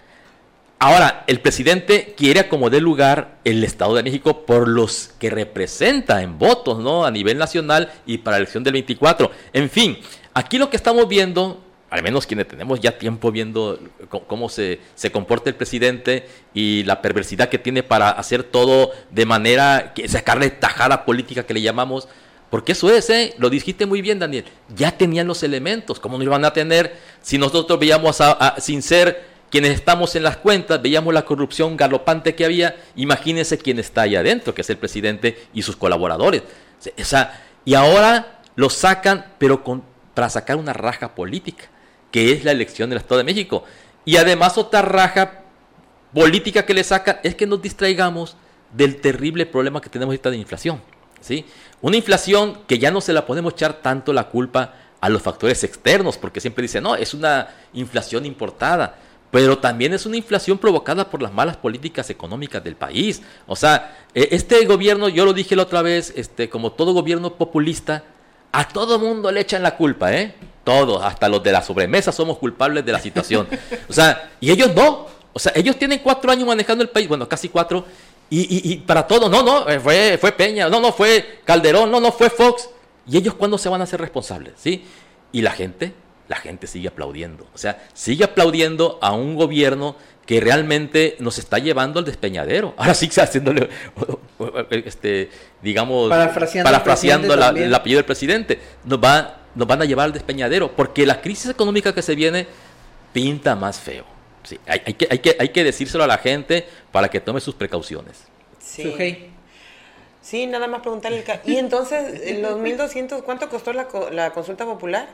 Ahora, el presidente quiere acomodar lugar el Estado de México por los que representa en votos, ¿no? A nivel nacional y para la elección del 24. En fin, aquí lo que estamos viendo, al menos quienes tenemos ya tiempo viendo cómo se, se comporta el presidente y la perversidad que tiene para hacer todo de manera que sacarle tajada política que le llamamos, porque eso es, ¿eh? lo dijiste muy bien, Daniel. Ya tenían los elementos. ¿Cómo no iban a tener si nosotros veíamos a, sin ser quienes estamos en las cuentas, veíamos la corrupción galopante que había, imagínense quién está ahí adentro, que es el presidente y sus colaboradores. Y ahora lo sacan, pero con, para sacar una raja política, que es la elección del Estado de México. Y además otra raja política que le sacan es que nos distraigamos del terrible problema que tenemos ahorita de inflación. ¿sí? Una inflación que ya no se la podemos echar tanto la culpa a los factores externos, porque siempre dicen, no, es una inflación importada pero también es una inflación provocada por las malas políticas económicas del país. O sea, e, este gobierno, yo lo dije la otra vez, este, como todo gobierno populista, a todo mundo le echan la culpa, ¿eh? Todos, hasta los de la sobremesa somos culpables de la situación. O sea, y ellos no. O sea, ellos tienen cuatro años manejando el país, bueno, casi cuatro, y, y, para todo, no, no, eh, fue, fue Peña, no, no, fue Calderón, no, no, fue Fox. ¿Y ellos cuándo se van a hacer responsables? ¿Sí? Y la gente la gente sigue aplaudiendo. O sea, sigue aplaudiendo a un gobierno que realmente nos está llevando al despeñadero. Ahora sí está haciéndole, este, digamos, parafraseando, el apellido del presidente. Nos, va, nos van a llevar al despeñadero, porque la crisis económica que se viene pinta más feo. Sí, hay, que, hay, que, hay que decírselo a la gente para que tome sus precauciones. Sí. Sí, nada más preguntarle. Y entonces, los 1.200, ¿cuánto costó la, la consulta popular?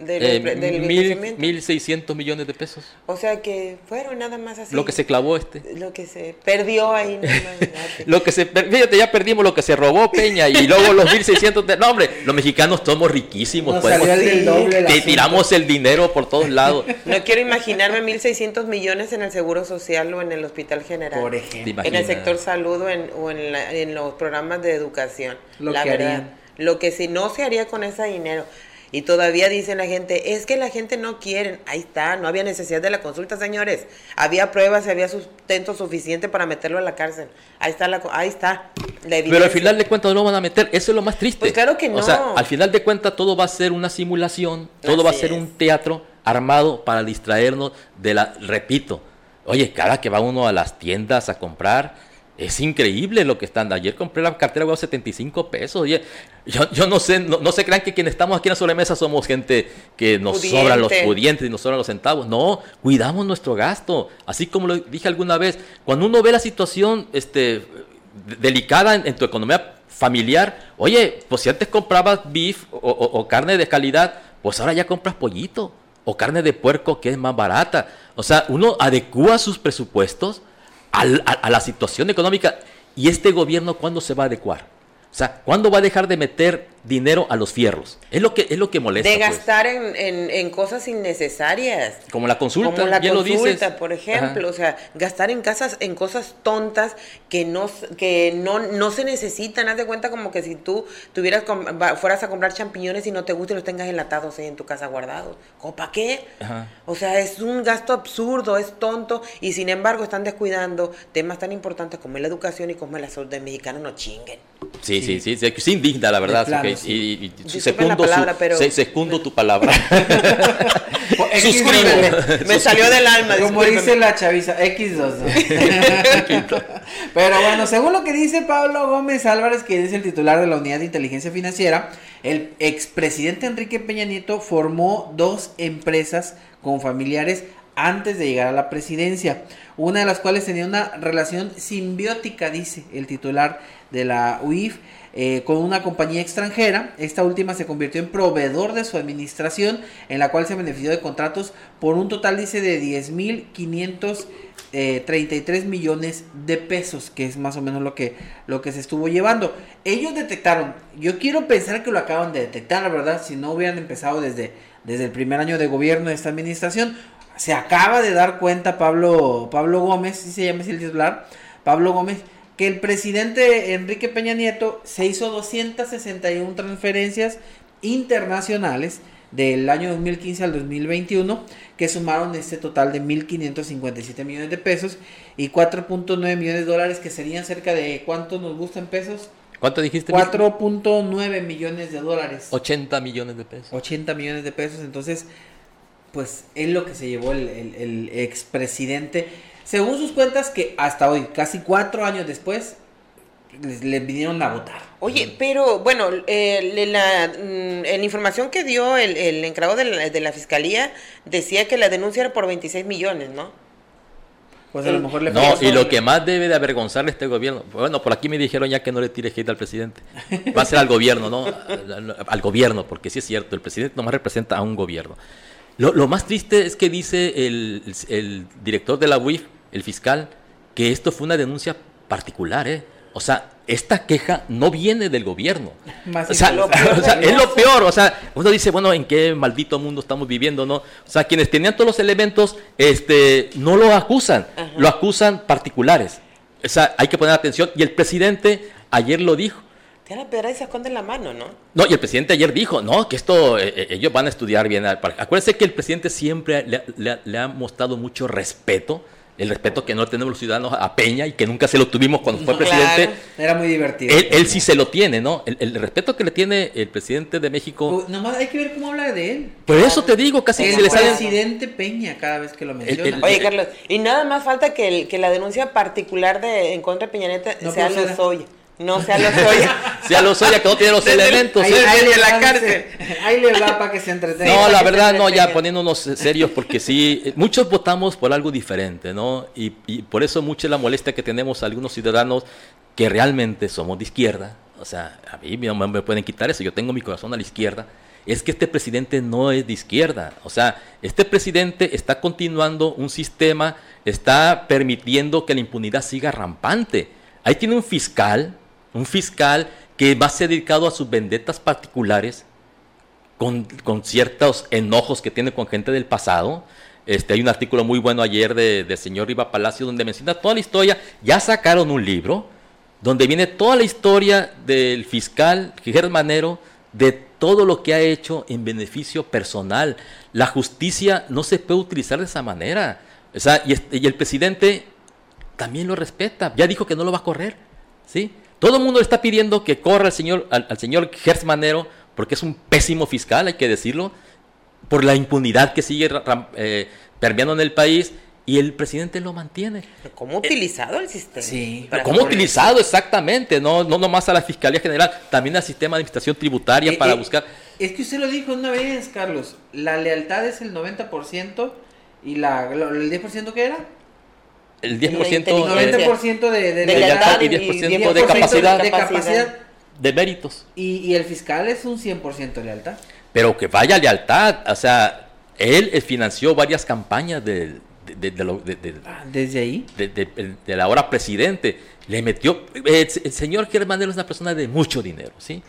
Del, eh, mil, mil seiscientos millones de pesos. O sea que fueron nada más así. Lo que se clavó este. Lo que se perdió ahí. lo que se, fíjate, ya perdimos lo que se robó Peña y luego los mil seiscientos. De, no, hombre, los mexicanos somos riquísimos. podemos, te tiramos el dinero por todos lados. No quiero imaginarme mil seiscientos millones en el Seguro Social o en el Hospital General. Por ejemplo. En el sector salud o en, o en, en los programas de educación. Lo la que verdad. Lo que si no se haría con ese dinero. Y todavía dicen la gente, es que la gente no quiere. Ahí está, no había necesidad de la consulta, señores. Había pruebas, había sustento suficiente para meterlo a la cárcel. Ahí está, la, ahí está Pero al final de cuentas no lo van a meter. Eso es lo más triste. Pues claro que no. O sea, al final de cuentas todo va a ser una simulación, todo va a ser un teatro armado para distraernos de la, repito, oye, cada que va uno a las tiendas a comprar, es increíble lo que están. Ayer compré la cartera a 75 pesos. Oye, yo, yo no sé, no, se crean que quienes estamos aquí en la sobremesa somos gente que nos sobran los pudientes y nos sobran los centavos. No, cuidamos nuestro gasto. Así como lo dije alguna vez, cuando uno ve la situación este, delicada en, tu economía familiar, oye, pues si antes comprabas beef o carne de calidad, pues ahora ya compras pollito o carne de puerco que es más barata. O sea, uno adecua sus presupuestos a, la situación económica. ¿Y este gobierno cuándo se va a adecuar? O sea, ¿cuándo va a dejar de meter dinero a los fierros? Es lo que, es lo que molesta. De pues. gastar en, en, cosas innecesarias. Como la consulta. Como la consulta, por ejemplo. O sea, gastar en casas, en cosas tontas que no, que no, no se necesitan. Haz de cuenta como que si tú tuvieras fueras a comprar champiñones y no te gusta y los tengas enlatados ahí en tu casa guardados. ¿Cómo para qué? O sea, es un gasto absurdo, es tonto. Y sin embargo están descuidando temas tan importantes como la educación y como la salud del mexicano. No chinguen. Sí, sí, sí, sí, sí, indigna la verdad. Y, secundo, tu palabra. Suscribo. Me salió del alma. Como dice la chaviza, X2. Pero bueno, según lo que dice Pablo Gómez Álvarez, que es el titular de la Unidad de Inteligencia Financiera, el expresidente Enrique Peña Nieto formó dos empresas con familiares antes de llegar a la presidencia, una de las cuales tenía una relación simbiótica, dice el titular de la UIF. Eh, con una compañía extranjera. Esta última se convirtió en proveedor de su administración, en la cual se benefició de contratos por un total, dice, de 10.533 eh, millones de pesos, que es más o menos lo que, lo que se estuvo llevando. Ellos detectaron, yo quiero pensar que lo acaban de detectar, la verdad, si no hubieran empezado desde, desde el primer año de gobierno de esta administración. Se acaba de dar cuenta Pablo, Pablo Gómez, si se llama así el Pablo Gómez, que el presidente Enrique Peña Nieto se hizo 261 transferencias internacionales del año 2015 al 2021 que sumaron este total de 1.557 millones de pesos y 4.9 millones de dólares que serían cerca de ¿cuánto nos gustan pesos? ¿Cuánto dijiste? 4.9 millones de dólares. 80 millones de pesos. 80 millones de pesos, entonces pues es lo que se llevó el, el, el expresidente según sus cuentas, que hasta hoy, casi cuatro años después, le vinieron a votar. Oye, pero bueno, eh, la, mm, información que dio el, el encargado de la, fiscalía decía que la denuncia era por 26 millones, ¿no? Pues a lo mejor le No, y lo que más debe de avergonzarle a este gobierno, bueno, por aquí me dijeron ya que no le tire hate al presidente. Va a ser al gobierno, ¿no? Al, gobierno, porque sí es cierto, el presidente nomás representa a un gobierno. Lo, lo más triste es que dice el, el director de la UIF, el fiscal, que esto fue una denuncia particular, ¿eh? O sea, esta queja no viene del gobierno. o sea, es lo peor. O sea, uno dice, bueno, ¿en qué maldito mundo estamos viviendo, no? O sea, quienes tenían todos los elementos, este, no lo acusan, lo acusan particulares. O sea, hay que poner atención. Y el presidente ayer lo dijo. Tiene la pedra y se esconde la mano, ¿no? No, y el presidente ayer dijo, no, que esto, eh, eh, ellos van a estudiar bien. Acuérdense que el presidente siempre le ha mostrado mucho respeto el respeto que no tenemos los ciudadanos a Peña y que nunca se lo tuvimos cuando fue presidente. Era muy divertido. Él, sí se lo tiene, ¿no? El, respeto que le tiene el presidente de México. Pues, nomás hay que ver cómo habla de él. Por eso te digo, casi el se le sale. presidente Peña cada vez que lo menciona. Oye, Carlos, y nada más falta que, que la denuncia particular de en contra de Peña Neta sea Lozoya. No sea Lozoya. sea Lozoya que no tiene los elementos. Ahí, ¿eh? ahí le la va, cárcel. ahí le va para que se entretenga. No, la verdad no, ya poniéndonos serios porque sí, eh, muchos votamos por algo diferente, ¿no? Y, y por eso mucha es la molestia que tenemos algunos ciudadanos que realmente somos de izquierda, o sea, a mí no me pueden quitar eso, yo tengo mi corazón a la izquierda, es que este presidente no es de izquierda, o sea, este presidente está continuando un sistema, está permitiendo que la impunidad siga rampante. Ahí tiene un fiscal, un fiscal que va a ser dedicado a sus vendetas particulares, con, con ciertos enojos que tiene con gente del pasado. Este, hay un artículo muy bueno ayer de- del señor Riva Palacio donde menciona toda la historia. Ya sacaron un libro donde viene toda la historia del fiscal Germanero, de todo lo que ha hecho en beneficio personal. La justicia no se puede utilizar de esa manera. O sea, y, este- y el presidente también lo respeta. Ya dijo que no lo va a correr. ¿sí? Todo el mundo está pidiendo que corra al señor, al, al señor Gertz Manero, porque es un pésimo fiscal, hay que decirlo, por la impunidad que sigue eh, permeando en el país, y el presidente lo mantiene. ¿Cómo ha utilizado el sistema? Sí. Para ¿Cómo utilizado exactamente? No, no nomás a la Fiscalía General, también al sistema de administración tributaria Eh, para eh, buscar... Es que usted lo dijo una vez, Carlos. La lealtad es el 90% y la, el 10% ¿qué era? El La 10% inteligencia. eh, 90% de, de, De lealtad y lealtad 10% de capacidad. de capacidad. de méritos. Y, y el fiscal es un 100% de lealtad. Pero que vaya lealtad, o sea, él eh, financió varias campañas del- de, de- de lo- de- de- Ah, Desde ahí. de, de- el- del ahora presidente. Le metió. eh, el señor Germanero es una persona de mucho dinero, ¿sí?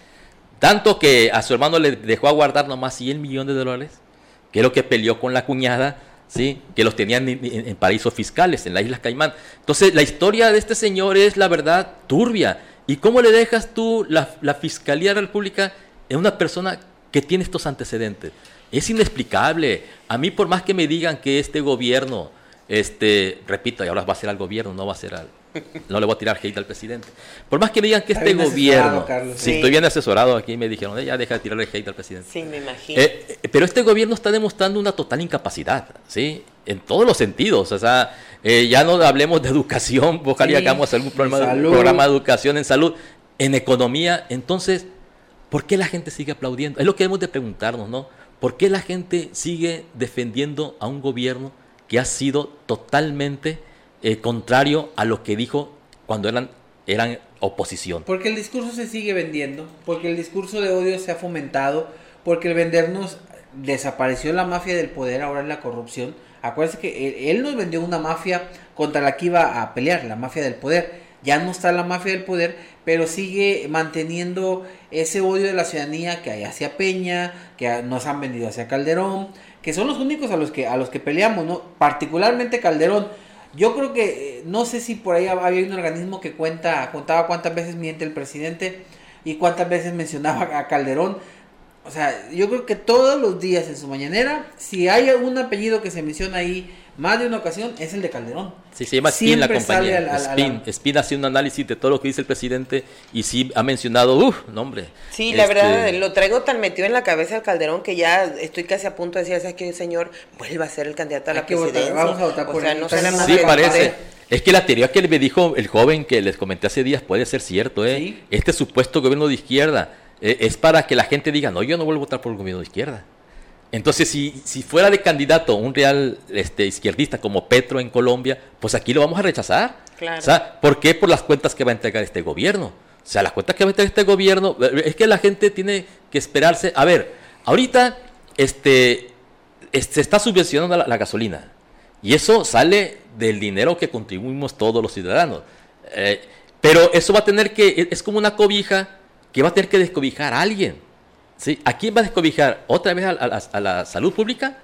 Tanto que a su hermano le dejó a guardar nomás 100 millones de dólares, que es lo que peleó con la cuñada, ¿sí? Que los tenían en, paraísos fiscales, en las Islas Caimán. Entonces, la historia de este señor es, la verdad, turbia. ¿Y cómo le dejas tú la, la Fiscalía de la República en una persona que tiene estos antecedentes? Es inexplicable. A mí, por más que me digan que este gobierno, este, repito, y ahora va a ser al gobierno, no va a ser al. No le voy a tirar hate al presidente. Por más que me digan que este gobierno. Carlos. si Sí. estoy bien asesorado aquí, me dijeron, "Eh, ya deja de tirarle hate al presidente. Sí, me imagino. Eh, eh, pero este gobierno está demostrando una total incapacidad, ¿sí? En todos los sentidos. O sea, eh, ya no hablemos de educación, ojalá Sí, hagamos algún programa de, programa de educación en salud, en economía. Entonces, ¿por qué la gente sigue aplaudiendo? Es lo que hemos de preguntarnos, ¿no? ¿Por qué la gente sigue defendiendo a un gobierno que ha sido totalmente eh, contrario a lo que dijo cuando eran, eran oposición? Porque el discurso se sigue vendiendo, porque el discurso de odio se ha fomentado, porque el vendernos desapareció la mafia del poder, ahora es la corrupción. Acuérdense que él, él nos vendió una mafia contra la que iba a pelear, la mafia del poder. Ya no está la mafia del poder, pero sigue manteniendo ese odio de la ciudadanía que hay hacia Peña, que nos han vendido hacia Calderón, que son los únicos a los que a los que peleamos, ¿no? Particularmente Calderón. Yo creo que eh, no sé si por ahí hab- había un organismo que cuenta contaba cuántas veces miente el presidente y cuántas veces mencionaba a Calderón. O sea, yo creo que todos los días en su mañanera, si hay algún apellido que se menciona ahí más de una ocasión, es el de Calderón. Sí, se llama Spin la compañía. al- al- Spin. la- Spin ha sido un análisis de todo lo que dice el presidente y sí ha mencionado, uff, nombre. Sí, la Este, verdad, lo traigo tan metido en la cabeza del Calderón que ya estoy casi a punto de decir, ¿sabes qué, señor? Vuelva a ser el candidato a la que votar, presidencia. vamos a votar o por sea, él. no Sí, parece. Es que la teoría que me dijo el joven que les comenté hace días puede ser cierto, ¿eh? Sí. Este supuesto gobierno de izquierda eh, es para que la gente diga, no, yo no vuelvo a votar por el gobierno de izquierda. Entonces, si, si fuera de candidato un real este, izquierdista como Petro en Colombia, pues aquí lo vamos a rechazar. Claro. O sea, ¿por qué? Por las cuentas que va a entregar este gobierno. O sea, las cuentas que va a entregar este gobierno, eh, es que la gente tiene que esperarse. A ver, ahorita este, es- se está subvencionando la, la gasolina. Y eso sale del dinero que contribuimos todos los ciudadanos. Eh, pero eso va a tener que, es como una cobija que va a tener que descobijar a alguien. ¿Sí? ¿A quién va a descobijar? ¿Otra vez a, a la- a la salud pública?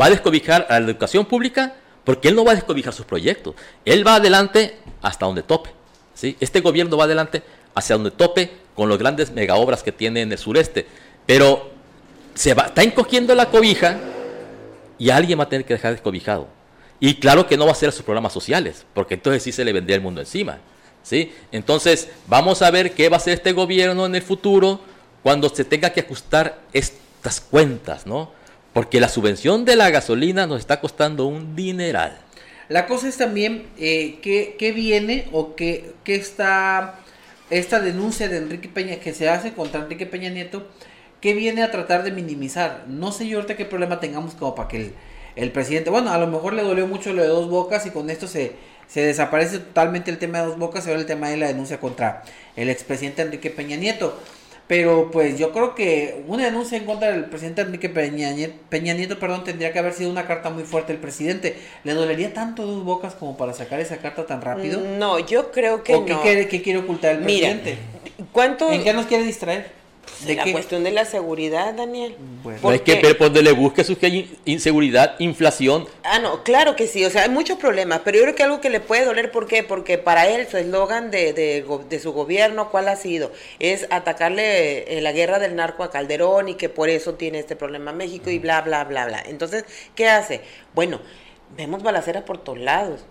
¿Va a descobijar a la educación pública? Porque él no va a descobijar sus proyectos. Él va adelante hasta donde tope. ¿sí? Este gobierno va adelante hacia donde tope con las grandes megaobras que tiene en el sureste. Pero se va, está encogiendo la cobija y alguien va a tener que dejar descobijado. Y claro que no va a ser a sus programas sociales, porque entonces sí se le vendría el mundo encima. ¿sí? Entonces, vamos a ver qué va a hacer este gobierno en el futuro cuando se tenga que ajustar estas cuentas, ¿no? Porque la subvención de la gasolina nos está costando un dineral. La cosa es también eh, qué, qué viene o qué, qué está esta denuncia de Enrique Peña que se hace contra Enrique Peña Nieto, ¿qué viene a tratar de minimizar? No sé yo ahorita qué problema tengamos como para que el, el presidente, bueno, a lo mejor le dolió mucho lo de dos bocas y con esto se, se desaparece totalmente el tema de dos bocas, se ve el tema de la denuncia contra el expresidente Enrique Peña Nieto. Pero pues yo creo que una denuncia en contra del presidente Enrique Peña Nieto, Peña Nieto perdón, tendría que haber sido una carta muy fuerte del presidente. ¿Le dolería tanto dos bocas como para sacar esa carta tan rápido? No, yo creo que ¿O no. qué, quiere, qué quiere ocultar el Mira, presidente? ¿Cuánto? ¿En qué nos quiere distraer? De la qué? cuestión de la seguridad, Daniel. Bueno. ¿Por es que qué? pero por donde le busque su que hay inseguridad, inflación, Ah, no, claro que sí, o sea, hay muchos problemas, pero yo creo que algo que le puede doler, ¿por qué? Porque para él su eslogan de, de su gobierno, ¿cuál ha sido? Es atacarle eh, la guerra del narco a Calderón y que por eso tiene este problema México y bla, bla, bla, bla. Entonces, ¿qué hace? Bueno, vemos balaceras por todos lados.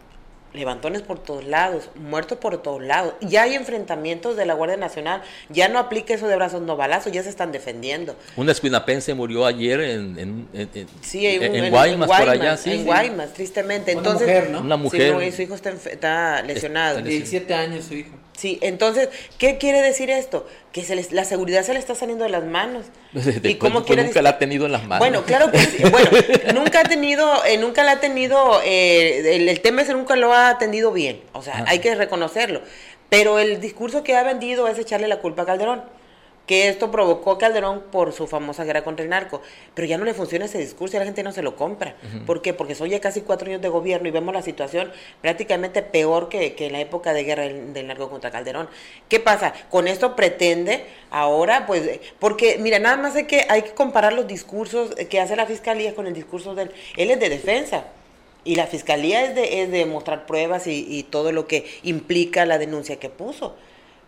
Levantones por todos lados, muertos por todos lados. Ya hay enfrentamientos de la Guardia Nacional. Ya no aplica eso de brazos no balazos, ya se están defendiendo. una escuinapense murió ayer en, en, en, en- Sí, en, en en- Guaymas, por allá, sí. en sí. Guaymas, tristemente. Una Entonces, mujer, ¿no? Una Sí, mujer. no, y su hijo está, enfe- está lesionado. Está 17 años su hijo. Sí, entonces, ¿qué quiere decir esto? Que se les- la seguridad se le está saliendo de las manos. ¿Y cómo cuento, quiere nunca decir- la ha tenido en las manos. Bueno, claro que sí. Bueno, nunca ha tenido, eh, nunca la ha tenido, eh, el, el tema ese nunca lo ha atendido bien. O sea, Ajá. hay que reconocerlo. Pero el discurso que ha vendido es echarle la culpa a Calderón. Que esto provocó a Calderón por su famosa guerra contra el narco. Pero ya no le funciona ese discurso y la gente no se lo compra. ¿Por qué? Porque son ya casi cuatro años de gobierno y vemos la situación prácticamente peor que, que en la época de guerra del, del narco contra Calderón. ¿Qué pasa? Con esto pretende ahora, pues, porque mira, nada más hay que, hay que comparar los discursos que hace la fiscalía con el discurso del... Él es de defensa. Y la fiscalía es de, es de mostrar pruebas y, y todo lo que implica la denuncia que puso.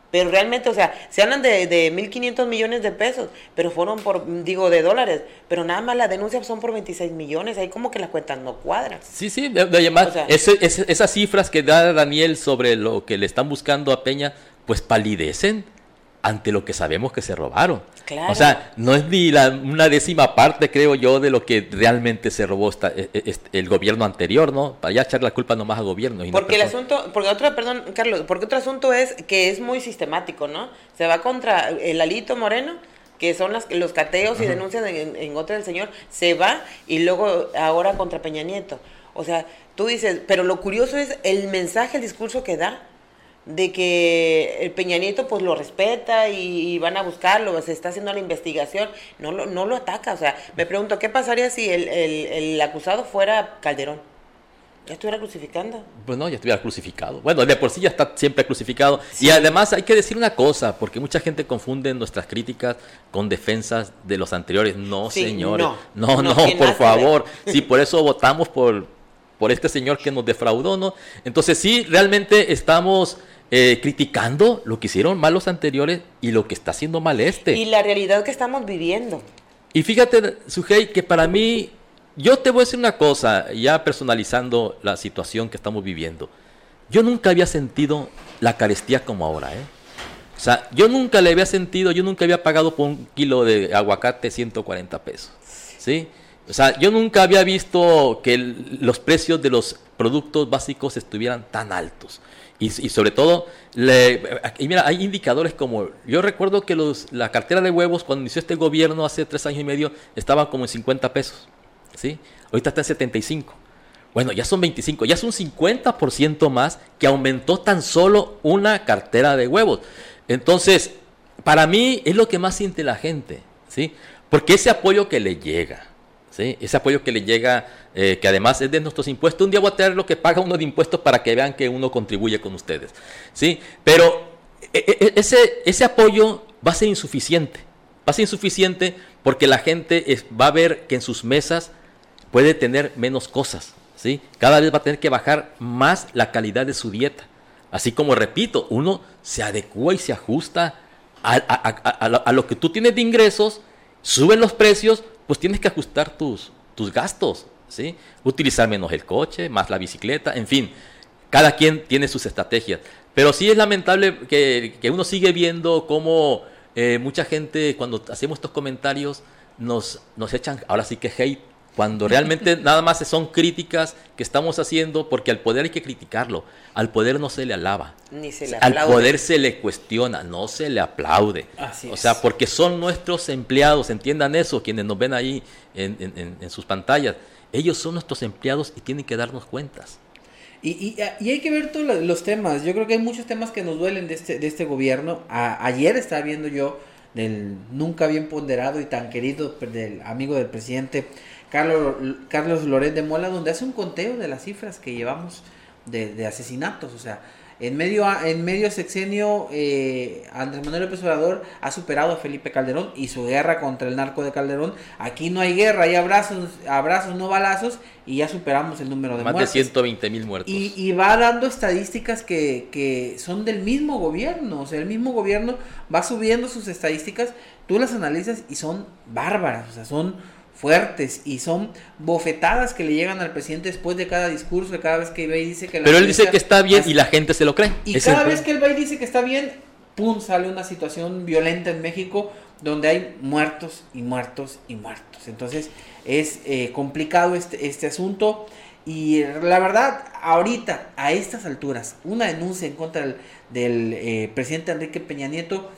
Pero realmente, o sea, se hablan de, de 1.500 millones de pesos, pero fueron por, digo, de dólares, pero nada más la denuncia son por 26 millones, ahí como que las cuentas no cuadran. Sí, sí, de- de- además, O sea- ese- ese- esas cifras que da Daniel sobre lo que le están buscando a Peña, pues palidecen ante lo que sabemos que se robaron. Claro. O sea, no es ni la, una décima parte, creo yo, de lo que realmente se robó esta- e- e- este- el gobierno anterior, ¿no? Para ya echar la culpa nomás a gobierno. y no Porque el asunto, porque otro, perdón, Carlos, porque otro asunto es que es muy sistemático, ¿no? Se va contra el Alito Moreno, que son las, los cateos y denuncias en, en contra del señor, se va y luego ahora contra Peña Nieto. O sea, tú dices, pero lo curioso es el mensaje, el discurso que da de que el Peña Nieto pues lo respeta y, y van a buscarlo, se está haciendo la investigación, no lo, no lo ataca. O sea, me pregunto, ¿qué pasaría si el, el, el acusado fuera Calderón? ¿Ya estuviera crucificando? Pues no, ya estuviera crucificado. Bueno, de por sí ya está siempre crucificado. Y además hay que decir una cosa, porque mucha gente confunde nuestras críticas con defensas de los anteriores. No, Sí, señores. no. No, No por favor. Sí, por eso votamos por, por este señor que nos defraudó, ¿no? Entonces sí, realmente estamos eh, criticando lo que hicieron mal los anteriores y lo que está haciendo mal este. Y la realidad que estamos viviendo. Y fíjate, Sujei, que para mí, yo te voy a decir una cosa, ya personalizando la situación que estamos viviendo. Yo nunca había sentido la carestía como ahora, ¿eh? O sea, yo nunca le había sentido, yo nunca había pagado por un kilo de aguacate 140 pesos, ¿sí? O sea, yo nunca había visto que el- los precios de los productos básicos estuvieran tan altos. Y, sobre todo, le- y mira, hay indicadores como, yo recuerdo que los, la cartera de huevos cuando inició este gobierno hace tres años y medio estaba como en 50 pesos, ¿sí? Ahorita está en 75. Bueno, ya son 25, ya es un 50% más que aumentó tan solo una cartera de huevos. Entonces, para mí es lo que más siente la gente, ¿sí? Porque ese apoyo que le llega, Ese apoyo que le llega, eh, que además es de nuestros impuestos, un día voy a tener lo que paga uno de impuestos para que vean que uno contribuye con ustedes, ¿sí? Pero e- e- ese, ese apoyo va a ser insuficiente, va a ser insuficiente porque la gente va a ver que en sus mesas puede tener menos cosas, ¿sí? Cada vez va a tener que bajar más la calidad de su dieta. Así como, repito, uno se adecua y se ajusta a, a- a- a lo que tú tienes de ingresos, suben los precios, pues tienes que ajustar tus, tus gastos, ¿sí? Utilizar menos el coche, más la bicicleta, en fin, cada quien tiene sus estrategias. Pero sí es lamentable que, que uno sigue viendo cómo eh, mucha gente, cuando hacemos estos comentarios, nos, nos echan, ahora sí que hate, cuando realmente nada más son críticas que estamos haciendo porque al poder hay que criticarlo, al poder no se le alaba, Ni se le al poder se le cuestiona, no se le aplaude. Así o es. sea, porque son nuestros empleados, entiendan eso, quienes nos ven ahí en, en- en- en sus pantallas, ellos son nuestros empleados y tienen que darnos cuentas. Y, y, y hay que ver todos los- temas. Yo creo que hay muchos temas que nos duelen de este, de este gobierno. A- ayer estaba viendo yo del nunca bien ponderado y tan querido del amigo del presidente Carlos, Carlos Loret de Mola, donde hace un conteo de las cifras que llevamos de, de asesinatos. O sea, en medio, en medio sexenio, eh, Andrés Manuel López Obrador ha superado a Felipe Calderón y su guerra contra el narco de Calderón. Aquí no hay guerra, hay abrazos, abrazos, no balazos, y ya superamos el número de Más de muertes. 120 mil muertos. Y, y va dando estadísticas que, que son del mismo gobierno. O sea, el mismo gobierno va subiendo sus estadísticas, tú las analizas y son bárbaras, o sea, son fuertes y son bofetadas que le llegan al presidente después de cada discurso, de cada vez que ve y dice que la Pero él dice que está bien hace- y la gente se lo cree. y es cada el vez que problema. él va y dice que está bien, pum, sale una situación violenta en México donde hay muertos y muertos y muertos. Entonces es eh, complicado este, este asunto y la verdad, ahorita, a estas alturas, una denuncia en contra del, del, eh, presidente Enrique Peña Nieto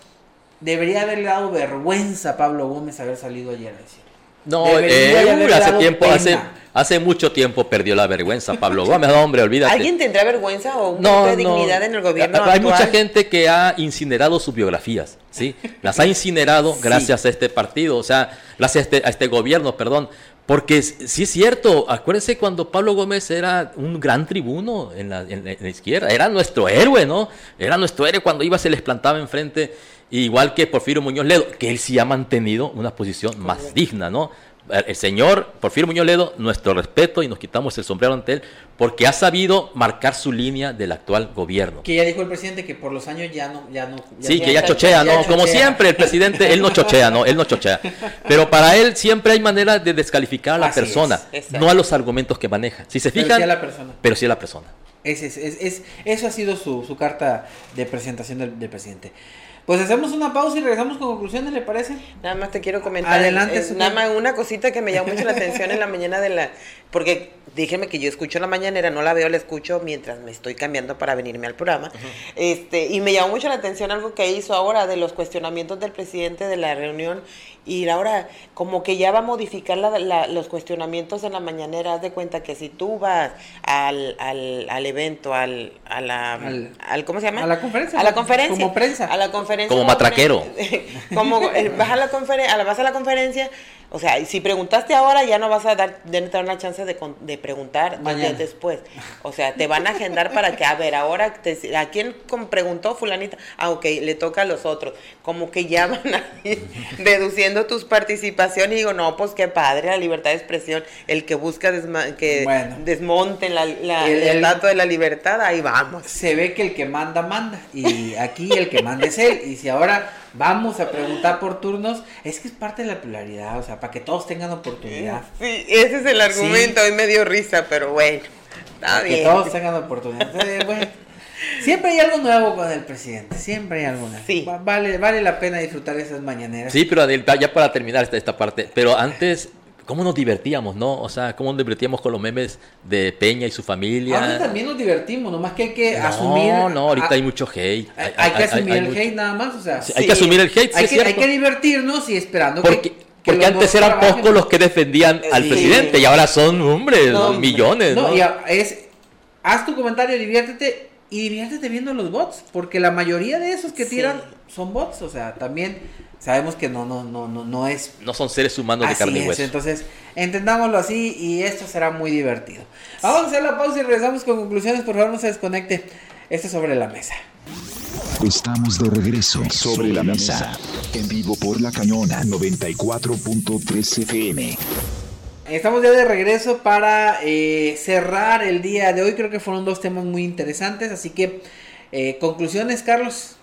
debería haberle dado vergüenza a Pablo Gómez haber salido ayer a decir. No, eh, haberle hace tiempo, pena. hace, hace mucho tiempo perdió la vergüenza Pablo Gómez, hombre, olvídate. ¿Alguien tendrá vergüenza o un No, de no. dignidad en el gobierno Hay actual? mucha gente que ha incinerado sus biografías, ¿sí? Las ha incinerado Sí. gracias a este partido, o sea, gracias a este, a este gobierno, perdón. Porque sí es cierto, acuérdense cuando Pablo Gómez era un gran tribuno en la, en la- en la izquierda, era nuestro héroe, ¿no? Era nuestro héroe cuando iba, se les plantaba enfrente, igual que Porfirio Muñoz Ledo, que él sí ha mantenido una posición más digna, ¿no? El señor Porfirio Muñoz Ledo, nuestro respeto y nos quitamos el sombrero ante él, porque ha sabido marcar su línea del actual gobierno. Que ya dijo el presidente que por los años ya no... Ya no Sí, ya- que ya chochea, ya ¿no? Como chochea. siempre, el presidente, él no chochea, ¿no? Él no chochea. Pero para él siempre hay manera de descalificar a la Así persona, no a los argumentos que maneja. Si se Pero fijan, sí a la persona. pero sí a la persona. Es, es- es- eso ha sido su, su carta de presentación del, del presidente. Pues hacemos una pausa y regresamos con conclusiones, ¿le parece? Nada más te quiero comentar. Adelante, eh, nada más una cosita que me llamó mucho la atención en la mañana de la. Porque déjeme que yo escucho la mañanera, no la veo, la escucho mientras me estoy cambiando para venirme al programa. este Y me llamó mucho la atención algo que hizo ahora de los cuestionamientos del presidente de la reunión. Y ahora, como que ya va a modificar la- la- los cuestionamientos en la mañanera. Haz de cuenta que si tú vas al, al, al evento, al, a la, Al- al. ¿Cómo se llama? a la conferencia, A la conferencia. como prensa. A la conferencia. Como matraquero. como vas a la conferencia, vas a la conferencia, o sea, si preguntaste ahora ya no vas a dar, tener una chance de, preguntar dos días después. O sea, te van a agendar para que, a ver, ahora te- a quién preguntó fulanita, ah, ok, le toca a los otros. Como que ya van a ir reduciendo tus participaciones y digo, no, pues qué padre la libertad de expresión, el que busca desma- que Bueno. desmonten la, la- El- el, el- dato de la libertad, ahí vamos. Se ve que el que manda, manda. Y aquí el que manda es él. Y si ahora vamos a preguntar por turnos, es que es parte de la pluralidad. O sea, para que todos tengan oportunidad. Sí, ese es el argumento, hoy me dio risa, pero bueno, está Para que bien. todos tengan oportunidad. Entonces, bueno, siempre hay algo nuevo con el presidente. Siempre hay algo nuevo. Sí. Va- Vale, vale la pena disfrutar esas mañaneras. Sí, pero Adel, ya para terminar esta, esta parte, pero antes, ¿cómo nos divertíamos, no? O sea, ¿cómo nos divertíamos con los memes de Peña y su familia? Ahora también nos divertimos, nomás que hay que no, asumir. no, ahorita a- hay mucho hate. hay, hay que asumir hay el hate nada más, o sea. Sí, hay que asumir el hate, sí hay, es que, hay cierto. que divertirnos y esperando Porque, que, que porque antes eran pocos los que defendían al Sí. presidente y ahora son, hombre, No, millones, ¿no? No, y es, haz tu comentario, diviértete y diviértete viendo los bots, porque la mayoría de esos que Sí. tiran son bots, o sea, también sabemos que no, no, no, no, no es No son seres humanos de carne y es, hueso. entonces entendámoslo así y esto será muy divertido. Vamos a hacer la pausa y regresamos con conclusiones, por favor no se desconecte. Esto es sobre la mesa. Estamos de regreso sobre la mesa. En vivo por La Cañona 94.3 FM. Estamos ya de regreso para eh, cerrar el día de hoy. Creo que fueron dos temas muy interesantes. Así que, eh, conclusiones, Carlos.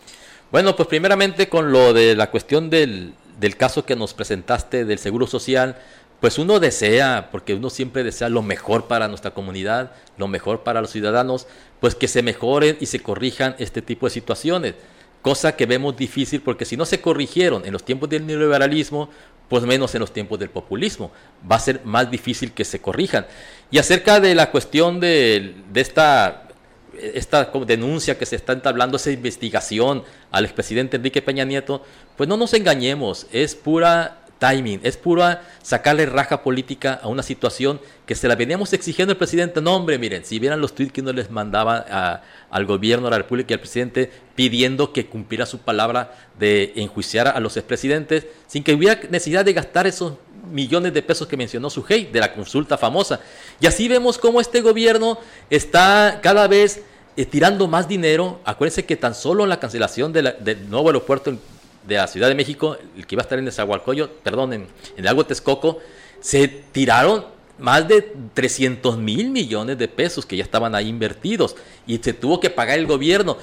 Bueno, pues primeramente con lo de la cuestión del, del caso que nos presentaste del Seguro Social, pues uno desea, porque uno siempre desea lo mejor para nuestra comunidad, lo mejor para los ciudadanos, pues que se mejoren y se corrijan este tipo de situaciones. Cosa que vemos difícil porque si no se corrigieron en los tiempos del neoliberalismo, pues menos en los tiempos del populismo. Va a ser más difícil que se corrijan. Y acerca de la cuestión de, esta esta denuncia que se está entablando, esa investigación al expresidente Enrique Peña Nieto, pues no nos engañemos, es pura timing, es pura sacarle raja política a una situación que se la veníamos exigiendo el presidente. No, hombre, miren, si vieran los tweets que uno les mandaba al gobierno de la República y al presidente pidiendo que cumpliera su palabra de enjuiciar a los expresidentes sin que hubiera necesidad de gastar esos millones de pesos que mencionó Sujei de la consulta famosa. Y así vemos cómo este gobierno está cada vez eh, tirando más dinero. Acuérdense que tan solo en la cancelación del nuevo aeropuerto de la Ciudad de México, el que iba a estar en Nezahualcóyotl, perdón, en, el lago Texcoco, se tiraron más de 300 mil millones de pesos que ya estaban ahí invertidos y se tuvo que pagar el gobierno.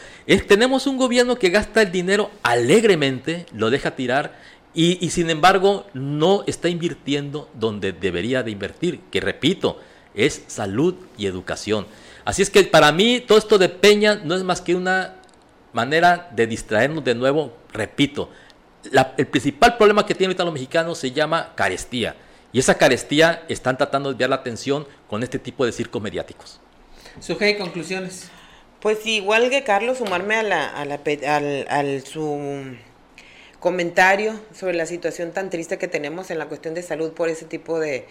tenemos un gobierno que gasta el dinero alegremente, lo deja tirar y, y, sin embargo no está invirtiendo donde debería de invertir, que repito, es salud y educación. Así es que para mí todo esto de Peña no es más que una manera de distraernos de nuevo, repito, el principal problema que tienen ahorita los mexicanos se llama carestía. Y esa carestía están tratando de desviar la atención con este tipo de circos mediáticos. Sujei, conclusiones. Pues igual que Carlos, sumarme a la, a la al, al, su comentario sobre la situación tan triste que tenemos en la cuestión de salud por ese tipo de,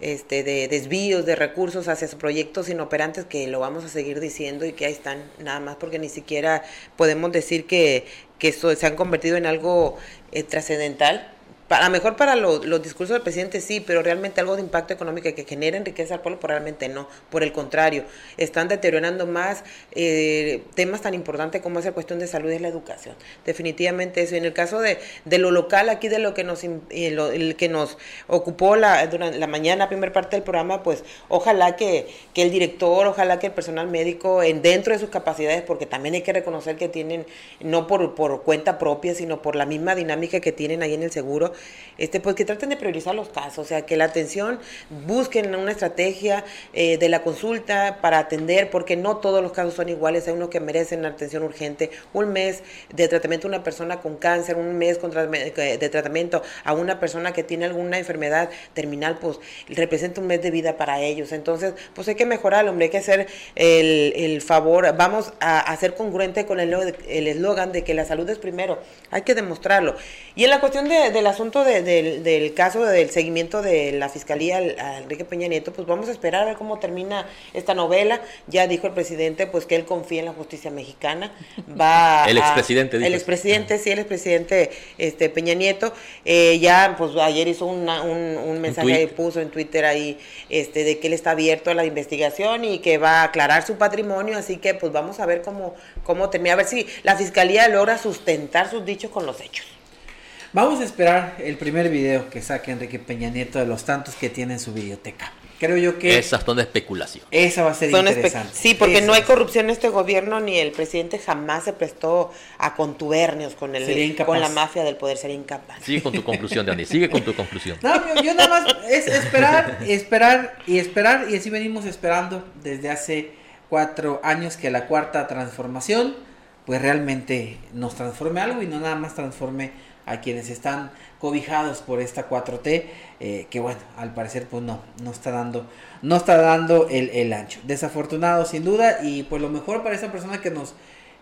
este, de desvíos de recursos hacia proyectos inoperantes que lo vamos a seguir diciendo y que ahí están nada más porque ni siquiera podemos decir que, que esto se han convertido en algo eh, trascendental a lo mejor para los discursos del presidente sí, pero realmente algo de impacto económico que generen riqueza al pueblo, probablemente no. Por el contrario, están deteriorando más eh, temas tan importantes como esa cuestión de salud y la educación. Definitivamente eso. Y en el caso de, de lo local, aquí de lo que nos, eh, el que nos ocupó la, durante la mañana, primera parte del programa, pues ojalá que, que el director, ojalá que el personal médico, en dentro de sus capacidades, porque también hay que reconocer que tienen, no por, por cuenta propia, sino por la misma dinámica que tienen ahí en el seguro, este, pues que traten de priorizar los casos, o sea, que la atención busquen una estrategia eh, de la consulta para atender, porque no todos los casos son iguales, hay unos que merecen atención urgente, un mes de tratamiento a una persona con cáncer, un mes eh, de tratamiento a una persona que tiene alguna enfermedad terminal, pues representa un mes de vida para ellos, entonces, pues hay que mejorar, hombre, hay que hacer el, favor, vamos a, a ser congruente con el eslogan de que la salud es primero, hay que demostrarlo. Y en la cuestión del asunto del caso del seguimiento de la fiscalía a Enrique Peña Nieto, pues vamos a esperar a ver cómo termina esta novela. Ya dijo el presidente pues que él confía en la justicia mexicana. Va el expresidente. El expresidente, sí, el expresidente este, Peña Nieto. Eh, ya pues ayer hizo un, un, mensaje, y puso en Twitter ahí este, de que él está abierto a la investigación y que va a aclarar su patrimonio. Así que pues vamos a ver cómo, cómo termina, a ver si la fiscalía logra sustentar sus dichos con los hechos. Vamos a esperar el primer video que saque Enrique Peña Nieto de los tantos que tiene en su biblioteca. Creo yo que... Esas son de especulación. Esa va a ser interesante. Sí, porque no hay corrupción en este gobierno, ni el presidente jamás se prestó a contubernios con, el, con la mafia del poder, sería incapaz. Sigue con tu conclusión, Dani, sigue con tu conclusión. No, yo, nada más es esperar, esperar y esperar, y así venimos esperando desde hace cuatro años que la cuarta transformación, pues realmente nos transforme algo y no nada más transforme a quienes están cobijados por esta 4T, eh, que bueno, al parecer pues no, no está dando, no está dando el, ancho. Desafortunado sin duda y pues lo mejor para esa persona que nos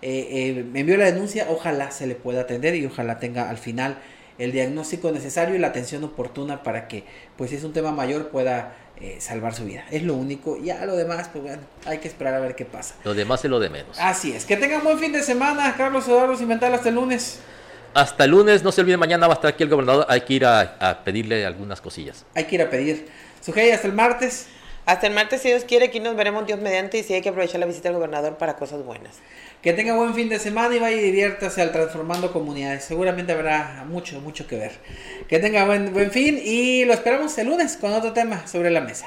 eh, eh, envió la denuncia, ojalá se le pueda atender y ojalá tenga al final el diagnóstico necesario y la atención oportuna para que pues si es un tema mayor pueda salvar su vida. Es lo único. Ya lo demás, pues bueno, hay que esperar a ver qué pasa. Lo demás es lo de menos. Así es. Que tengan buen fin de semana, Carlos Eduardo Cimental, hasta el lunes. Hasta el lunes, no se olviden, mañana va a estar aquí el gobernador. Hay que ir a, pedirle algunas cosillas. Hay que ir a pedir. Sujei, hasta el martes. Hasta el martes, si Dios quiere, aquí nos veremos Dios mediante y si hay que aprovechar la visita del gobernador para cosas buenas. Que tenga buen fin de semana y vaya y diviértase al Transformando Comunidades. Seguramente habrá mucho, mucho que ver. Que tenga buen, buen fin y lo esperamos el lunes con otro tema sobre la mesa.